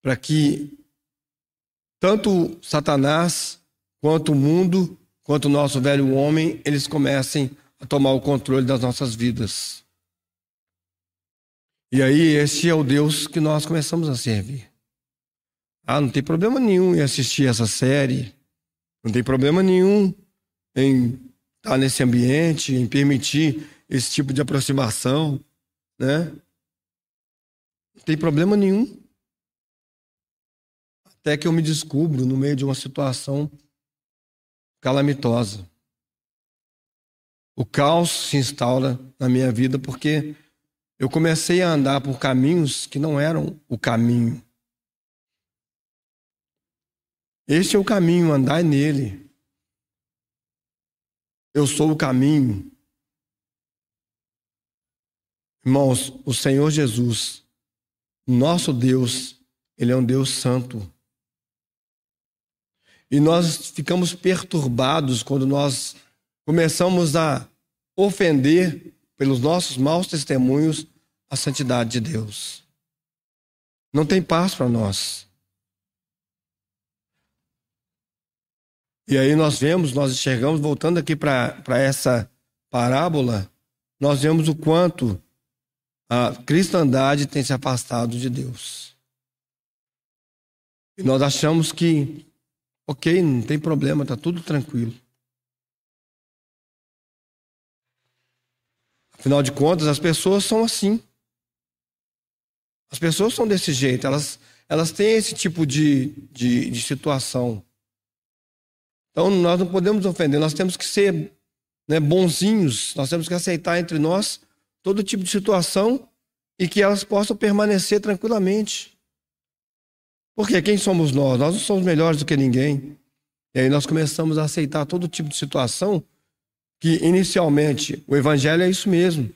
para que tanto Satanás quanto o mundo, quanto o nosso velho homem, eles comecem a tomar o controle das nossas vidas. E aí, esse é o Deus que nós começamos a servir. Ah, não tem problema nenhum em assistir essa série, não tem problema nenhum em estar nesse ambiente, em permitir esse tipo de aproximação, né? Não tem problema nenhum. Até que eu me descubro no meio de uma situação calamitosa. O caos se instaura na minha vida porque eu comecei a andar por caminhos que não eram o caminho. Este é o caminho, andar nele. Eu sou o caminho. Irmãos, o Senhor Jesus nosso Deus, ele é um Deus santo. E nós ficamos perturbados quando nós começamos a ofender pelos nossos maus testemunhos a santidade de Deus. Não tem paz para nós. E aí nós vemos, nós enxergamos, voltando aqui para essa parábola, nós vemos o quanto a cristandade tem se afastado de Deus. E nós achamos que, ok, não tem problema, está tudo tranquilo. Afinal de contas, as pessoas são assim. As pessoas são desse jeito, elas, elas têm esse tipo de, de, de situação. Então, nós não podemos ofender, nós temos que ser né, bonzinhos, nós temos que aceitar entre nós todo tipo de situação e que elas possam permanecer tranquilamente. Porque quem somos nós? Nós não somos melhores do que ninguém. E aí nós começamos a aceitar todo tipo de situação que, inicialmente, o evangelho é isso mesmo.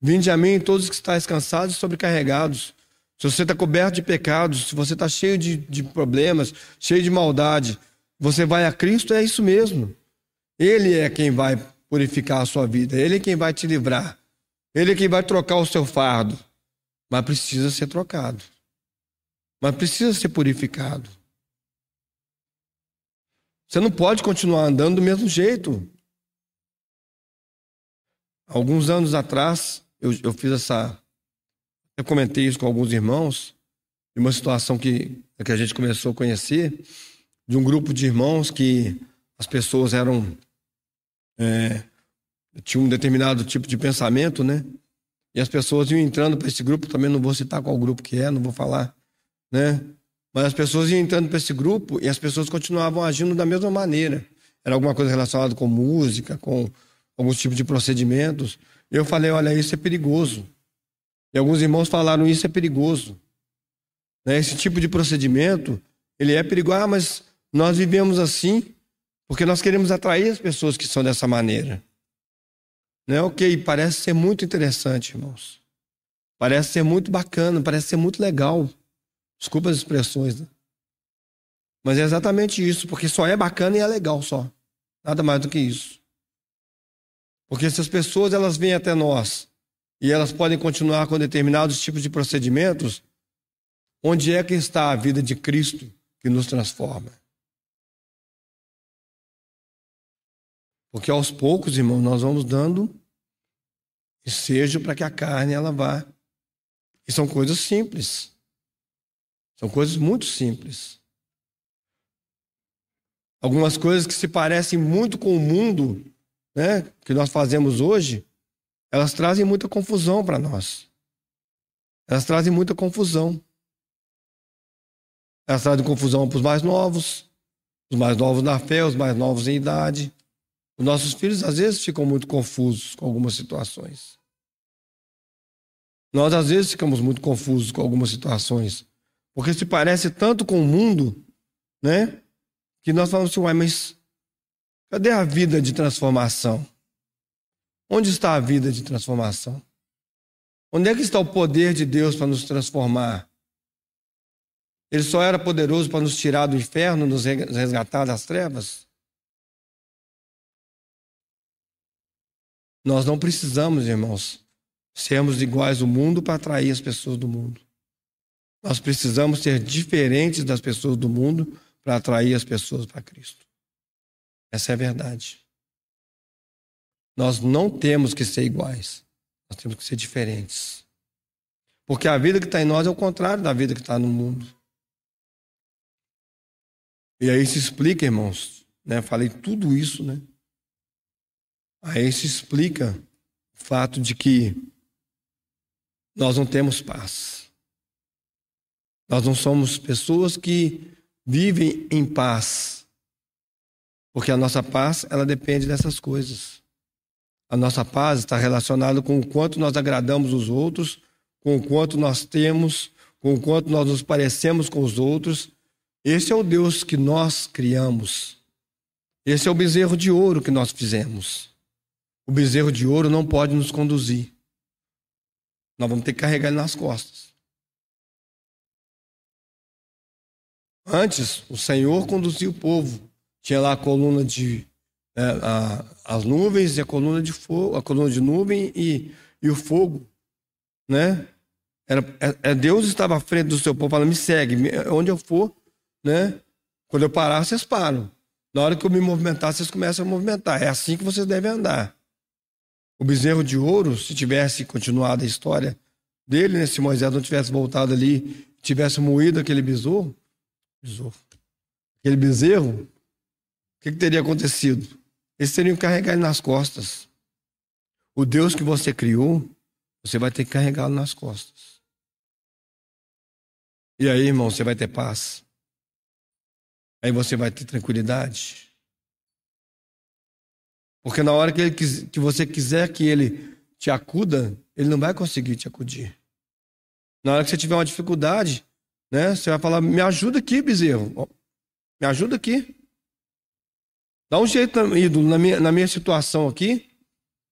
Vinde a mim todos que estáis cansados e sobrecarregados. Se você está coberto de pecados, se você está cheio de, de problemas, cheio de maldade, você vai a Cristo, é isso mesmo. Ele é quem vai purificar a sua vida, ele é quem vai te livrar. Ele é quem vai trocar o seu fardo. Mas precisa ser trocado. Mas precisa ser purificado. Você não pode continuar andando do mesmo jeito. Alguns anos atrás, eu, eu fiz essa. Eu comentei isso com alguns irmãos, de uma situação que, que a gente começou a conhecer, de um grupo de irmãos que as pessoas eram. É, tinha um determinado tipo de pensamento, né? E as pessoas iam entrando para esse grupo, também não vou citar qual grupo que é, não vou falar, né? Mas as pessoas iam entrando para esse grupo e as pessoas continuavam agindo da mesma maneira. Era alguma coisa relacionada com música, com alguns tipos de procedimentos. Eu falei, olha, isso é perigoso. E alguns irmãos falaram, isso é perigoso. Né? Esse tipo de procedimento, ele é perigoso. Ah, mas nós vivemos assim porque nós queremos atrair as pessoas que são dessa maneira. Né? Ok, parece ser muito interessante, irmãos. Parece ser muito bacana, parece ser muito legal. Desculpa as expressões, né? Mas é exatamente isso, porque só é bacana e é legal só. Nada mais do que isso. Porque se as pessoas elas vêm até nós e elas podem continuar com determinados tipos de procedimentos, onde é que está a vida de Cristo que nos transforma? Porque aos poucos, irmão, nós vamos dando ensejo para que a carne ela vá. E são coisas simples. São coisas muito simples. Algumas coisas que se parecem muito com o mundo, né, que nós fazemos hoje, elas trazem muita confusão para nós. Elas trazem muita confusão. Elas trazem confusão para os mais novos, os mais novos na fé, os mais novos em idade. Os nossos filhos às vezes ficam muito confusos com algumas situações. Nós às vezes ficamos muito confusos com algumas situações, porque se parece tanto com o mundo, né? Que nós falamos assim, uai, mas cadê a vida de transformação? Onde está a vida de transformação? Onde é que está o poder de Deus para nos transformar? Ele só era poderoso para nos tirar do inferno, nos resgatar das trevas? Nós não precisamos, irmãos, sermos iguais ao mundo para atrair as pessoas do mundo. Nós precisamos ser diferentes das pessoas do mundo para atrair as pessoas para Cristo. Essa é a verdade. Nós não temos que ser iguais. Nós temos que ser diferentes. Porque a vida que está em nós é o contrário da vida que está no mundo. E aí se explica, irmãos. Né? Falei tudo isso, né? Aí se explica o fato de que nós não temos paz. Nós não somos pessoas que vivem em paz. Porque a nossa paz, ela depende dessas coisas. A nossa paz está relacionada com o quanto nós agradamos os outros, com o quanto nós temos, com o quanto nós nos parecemos com os outros. Esse é o Deus que nós criamos. Esse é o bezerro de ouro que nós fizemos. O bezerro de ouro não pode nos conduzir. Nós vamos ter que carregar ele nas costas. Antes, o Senhor conduzia o povo. Tinha lá a coluna de. É, a, as nuvens e a coluna de fogo, a coluna de nuvem e, e o fogo. Né? Era, é, é Deus estava à frente do seu povo, falando: me segue, onde eu for, né? Quando eu parar, vocês param. Na hora que eu me movimentar, vocês começam a movimentar. É assim que vocês devem andar. O bezerro de ouro, se tivesse continuado a história dele, né? Se Moisés não tivesse voltado ali, tivesse moído aquele besouro aquele bezerro, o que, que teria acontecido? Eles teriam que carregar ele nas costas. O Deus que você criou, você vai ter que carregá-lo nas costas. E aí, irmão, você vai ter paz. Aí você vai ter tranquilidade. Porque na hora que, ele, que você quiser que ele te acuda, ele não vai conseguir te acudir. Na hora que você tiver uma dificuldade, né, você vai falar: me ajuda aqui, bezerro. Me ajuda aqui. Dá um jeito, ídolo, na minha, na minha situação aqui.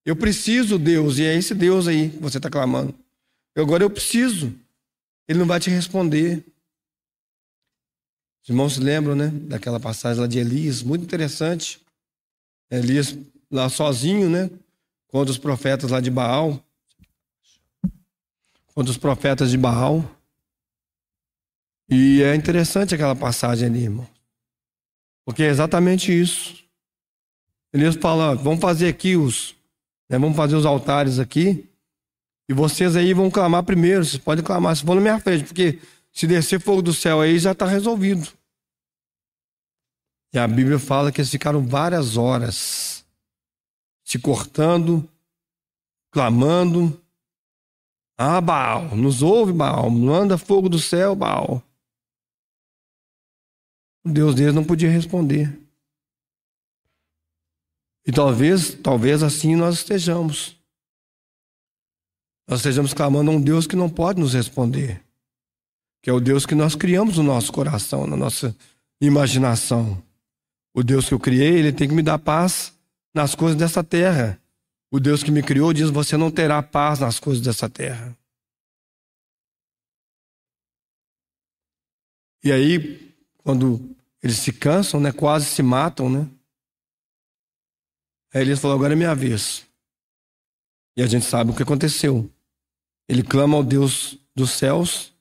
Eu preciso, Deus, e é esse Deus aí que você está clamando. Agora eu preciso. Ele não vai te responder. Os irmãos se lembram, né? Daquela passagem lá de Elias, muito interessante. Elias lá sozinho, né? Contra os profetas lá de Baal. Contra os profetas de Baal. E é interessante aquela passagem ali, irmão. Porque é exatamente isso. Elias fala: vamos fazer aqui os. Né, vamos fazer os altares aqui. E vocês aí vão clamar primeiro. Vocês podem clamar, se for na minha frente, porque se descer fogo do céu aí, já está resolvido. E a Bíblia fala que eles ficaram várias horas se cortando, clamando. Ah, Baal, nos ouve, Baal, manda fogo do céu, Baal. O Deus deles não podia responder. E talvez, talvez assim nós estejamos. Nós estejamos clamando a um Deus que não pode nos responder que é o Deus que nós criamos no nosso coração, na nossa imaginação. O Deus que eu criei, ele tem que me dar paz nas coisas dessa terra. O Deus que me criou diz: você não terá paz nas coisas dessa terra. E aí, quando eles se cansam, né, quase se matam, né? Aí Elias falou: agora é minha vez. E a gente sabe o que aconteceu. Ele clama ao Deus dos céus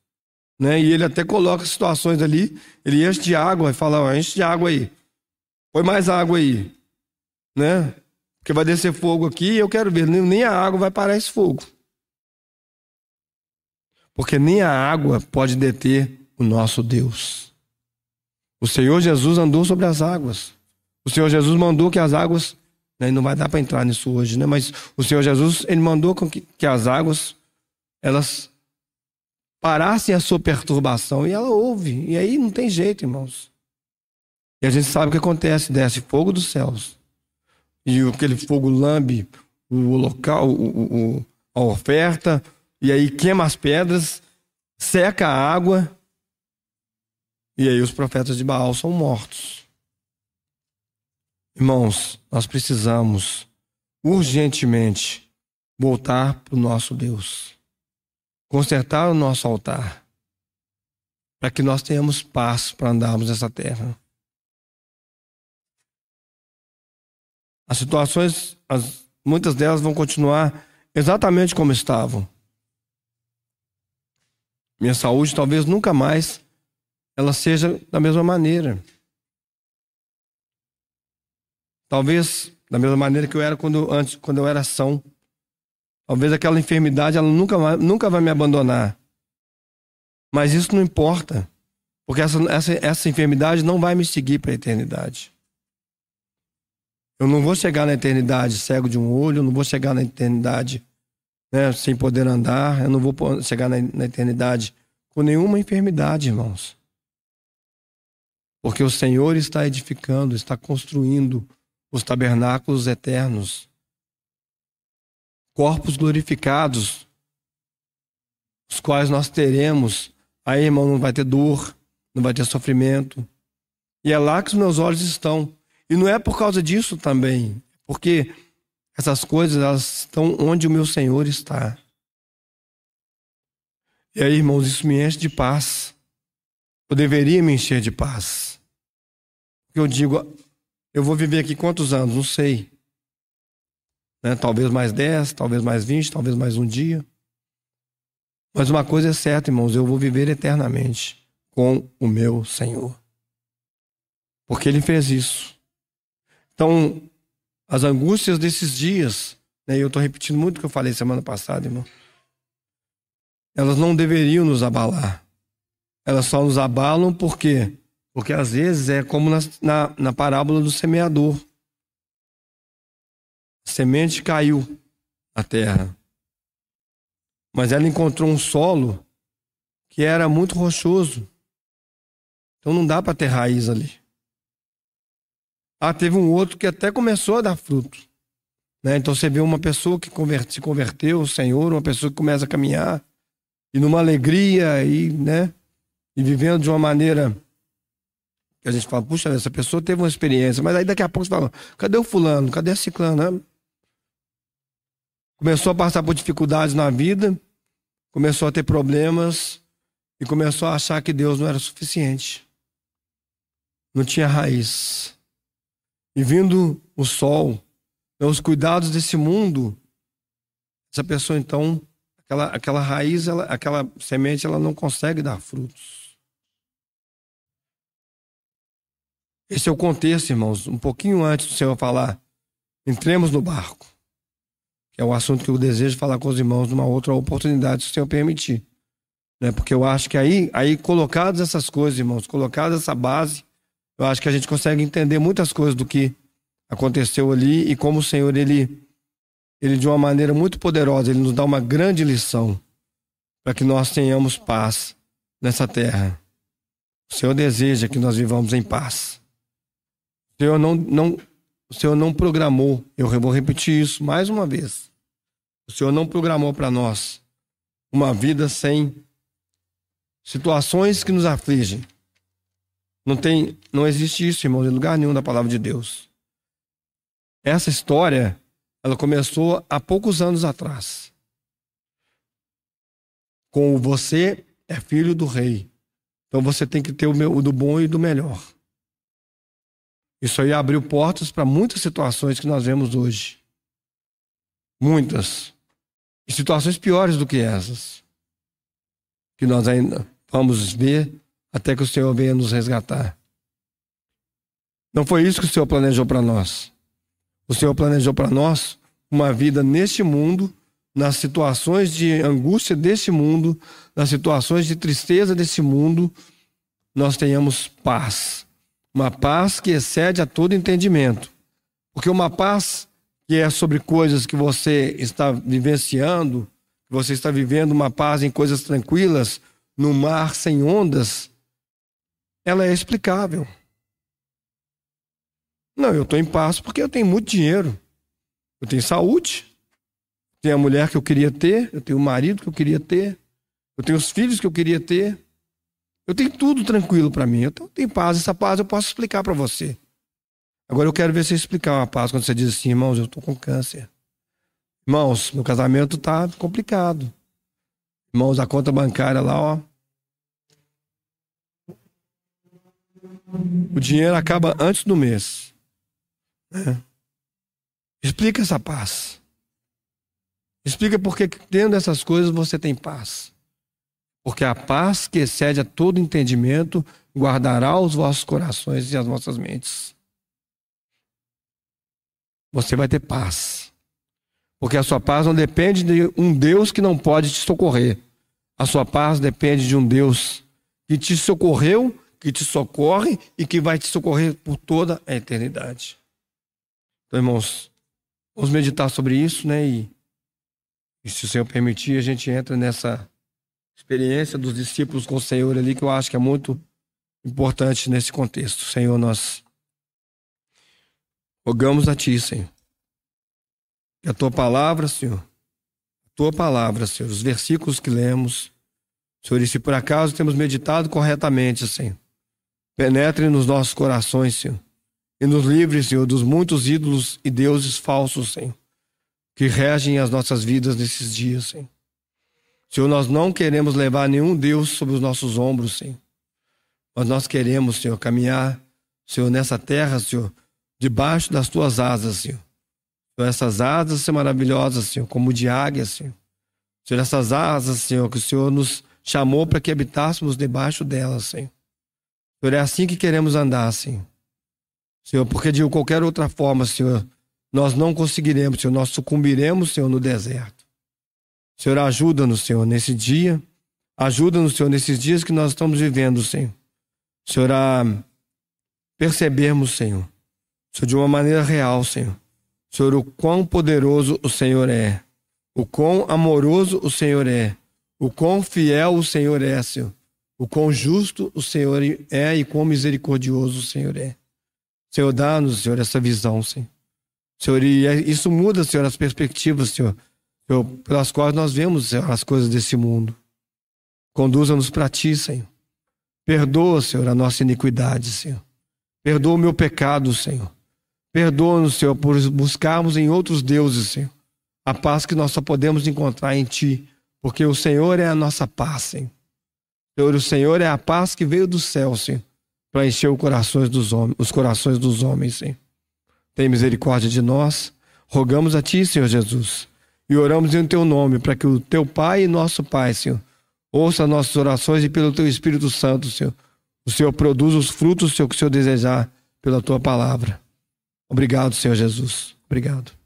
né? E ele até coloca situações ali, ele enche de água e fala, ó, enche de água aí. Põe mais água aí. Né? Porque vai descer fogo aqui e eu quero ver, nem a água vai parar esse fogo. Porque nem a água pode deter o nosso Deus. O Senhor Jesus andou sobre as águas. O Senhor Jesus mandou que as águas, né, não vai dar para entrar nisso hoje, né? Mas o Senhor Jesus, ele mandou que, que as águas elas parassem a sua perturbação. E ela ouve. E aí não tem jeito, irmãos. E a gente sabe o que acontece: desce fogo dos céus. E aquele fogo lambe o local, o, o, a oferta, e aí queima as pedras, seca a água. E aí os profetas de Baal são mortos. Irmãos, nós precisamos urgentemente voltar para o nosso Deus consertar o nosso altar, para que nós tenhamos paz para andarmos nessa terra. As situações, as, muitas delas vão continuar exatamente como estavam. Minha saúde talvez nunca mais ela seja da mesma maneira. Talvez da mesma maneira que eu era quando antes, quando eu era são. Talvez aquela enfermidade ela nunca, vai, nunca vai me abandonar. Mas isso não importa. Porque essa, essa, essa enfermidade não vai me seguir para a eternidade. Eu não vou chegar na eternidade cego de um olho, eu não vou chegar na eternidade né, sem poder andar, eu não vou chegar na, na eternidade com nenhuma enfermidade, irmãos. Porque o Senhor está edificando, está construindo os tabernáculos eternos corpos glorificados, os quais nós teremos. Aí, irmão, não vai ter dor, não vai ter sofrimento. E é lá que os meus olhos estão. E não é por causa disso também, porque essas coisas elas estão onde o meu Senhor está. E aí, irmãos, isso me enche de paz. Eu deveria me encher de paz. Porque eu digo, eu vou viver aqui quantos anos? Não sei. Né? Talvez mais 10, talvez mais 20, talvez mais um dia. Mas uma coisa é certa, irmãos, eu vou viver eternamente com o meu Senhor. Porque ele fez isso. Então, as angústias desses dias, né, eu estou repetindo muito o que eu falei semana passada, irmão. elas não deveriam nos abalar. Elas só nos abalam por quê? Porque às vezes é como na, na, na parábola do semeador. A semente caiu na terra. Mas ela encontrou um solo que era muito rochoso. Então não dá para ter raiz ali. Ah, teve um outro que até começou a dar fruto. Né? Então você vê uma pessoa que se converteu ao Senhor, uma pessoa que começa a caminhar, e numa alegria, e, né? e vivendo de uma maneira que a gente fala, puxa, essa pessoa teve uma experiência, mas aí daqui a pouco você fala, cadê o fulano? Cadê a ciclana? Né? Começou a passar por dificuldades na vida, começou a ter problemas e começou a achar que Deus não era suficiente. Não tinha raiz. E vindo o sol, né, os cuidados desse mundo, essa pessoa então, aquela, aquela raiz, ela, aquela semente, ela não consegue dar frutos. Esse é o contexto, irmãos. Um pouquinho antes do Senhor falar, entremos no barco é um assunto que eu desejo falar com os irmãos numa outra oportunidade, se o Senhor permitir. Né? Porque eu acho que aí, aí colocadas essas coisas, irmãos, colocadas essa base, eu acho que a gente consegue entender muitas coisas do que aconteceu ali e como o Senhor, ele, ele de uma maneira muito poderosa, ele nos dá uma grande lição para que nós tenhamos paz nessa terra. O Senhor deseja que nós vivamos em paz. O Senhor não, não, o Senhor não programou, eu vou repetir isso mais uma vez. O Senhor não programou para nós uma vida sem situações que nos afligem. Não tem, não existe isso, irmão, em lugar nenhum da palavra de Deus. Essa história, ela começou há poucos anos atrás. Com você é filho do rei. Então você tem que ter o, meu, o do bom e do melhor. Isso aí abriu portas para muitas situações que nós vemos hoje. Muitas. E situações piores do que essas. Que nós ainda vamos ver até que o Senhor venha nos resgatar. Não foi isso que o Senhor planejou para nós. O Senhor planejou para nós uma vida neste mundo, nas situações de angústia deste mundo, nas situações de tristeza desse mundo, nós tenhamos paz. Uma paz que excede a todo entendimento. Porque uma paz que é sobre coisas que você está vivenciando, você está vivendo uma paz em coisas tranquilas, no mar sem ondas, ela é explicável. Não, eu estou em paz porque eu tenho muito dinheiro. Eu tenho saúde. Tenho a mulher que eu queria ter. Eu tenho o marido que eu queria ter. Eu tenho os filhos que eu queria ter. Eu tenho tudo tranquilo para mim. Eu tenho paz. Essa paz eu posso explicar para você. Agora eu quero ver você explicar uma paz quando você diz assim, irmãos, eu estou com câncer. Irmãos, meu casamento está complicado. Irmãos, a conta bancária lá, ó. O dinheiro acaba antes do mês. Né? Explica essa paz. Explica por que tendo essas coisas você tem paz. Porque a paz que excede a todo entendimento guardará os vossos corações e as vossas mentes você vai ter paz. Porque a sua paz não depende de um Deus que não pode te socorrer. A sua paz depende de um Deus que te socorreu, que te socorre e que vai te socorrer por toda a eternidade. Então, irmãos, vamos meditar sobre isso, né? E, e se o Senhor permitir, a gente entra nessa experiência dos discípulos com o Senhor ali, que eu acho que é muito importante nesse contexto. Senhor, nós Rogamos a Ti, Senhor. Que a Tua palavra, Senhor, a Tua palavra, Senhor, os versículos que lemos, Senhor, e se por acaso temos meditado corretamente, Senhor, penetre nos nossos corações, Senhor, e nos livre, Senhor, dos muitos ídolos e deuses falsos, Senhor, que regem as nossas vidas nesses dias, Senhor. Senhor, nós não queremos levar nenhum Deus sobre os nossos ombros, Senhor. Mas nós queremos, Senhor, caminhar, Senhor, nessa terra, Senhor, debaixo das tuas asas, Senhor. Senhor, essas asas são maravilhosas, Senhor, como de águia, Senhor. Senhor, essas asas, Senhor, que o Senhor nos chamou para que habitássemos debaixo delas, Senhor. Senhor, é assim que queremos andar, Senhor. Senhor, porque de qualquer outra forma, Senhor, nós não conseguiremos, Senhor, nós sucumbiremos, Senhor, no deserto. Senhor, ajuda-nos, Senhor, nesse dia. Ajuda-nos, Senhor, nesses dias que nós estamos vivendo, Senhor. Senhor, a percebermos, Senhor, Senhor, de uma maneira real, Senhor. Senhor, o quão poderoso o Senhor é. O quão amoroso o Senhor é. O quão fiel o Senhor é, Senhor. O quão justo o Senhor é e quão misericordioso o Senhor é. Senhor, dá-nos, Senhor, essa visão, Senhor. Senhor, e é, isso muda, Senhor, as perspectivas, Senhor, Senhor pelas quais nós vemos, Senhor, as coisas desse mundo. Conduza-nos para Ti, Senhor. Perdoa, Senhor, a nossa iniquidade, Senhor. Perdoa o meu pecado, Senhor. Perdoa-nos, Senhor, por buscarmos em outros deuses, Senhor, a paz que nós só podemos encontrar em Ti, porque o Senhor é a nossa paz, Senhor. Senhor, o Senhor é a paz que veio do céu, Senhor, para encher os corações dos homens, os corações dos homens, Senhor. Tem misericórdia de nós. Rogamos a Ti, Senhor Jesus, e oramos em Teu nome, para que o Teu Pai e nosso Pai, Senhor, ouça nossas orações e pelo Teu Espírito Santo, Senhor, o Senhor produza os frutos, Senhor, que o Senhor desejar pela Tua palavra. Obrigado, Senhor Jesus. Obrigado.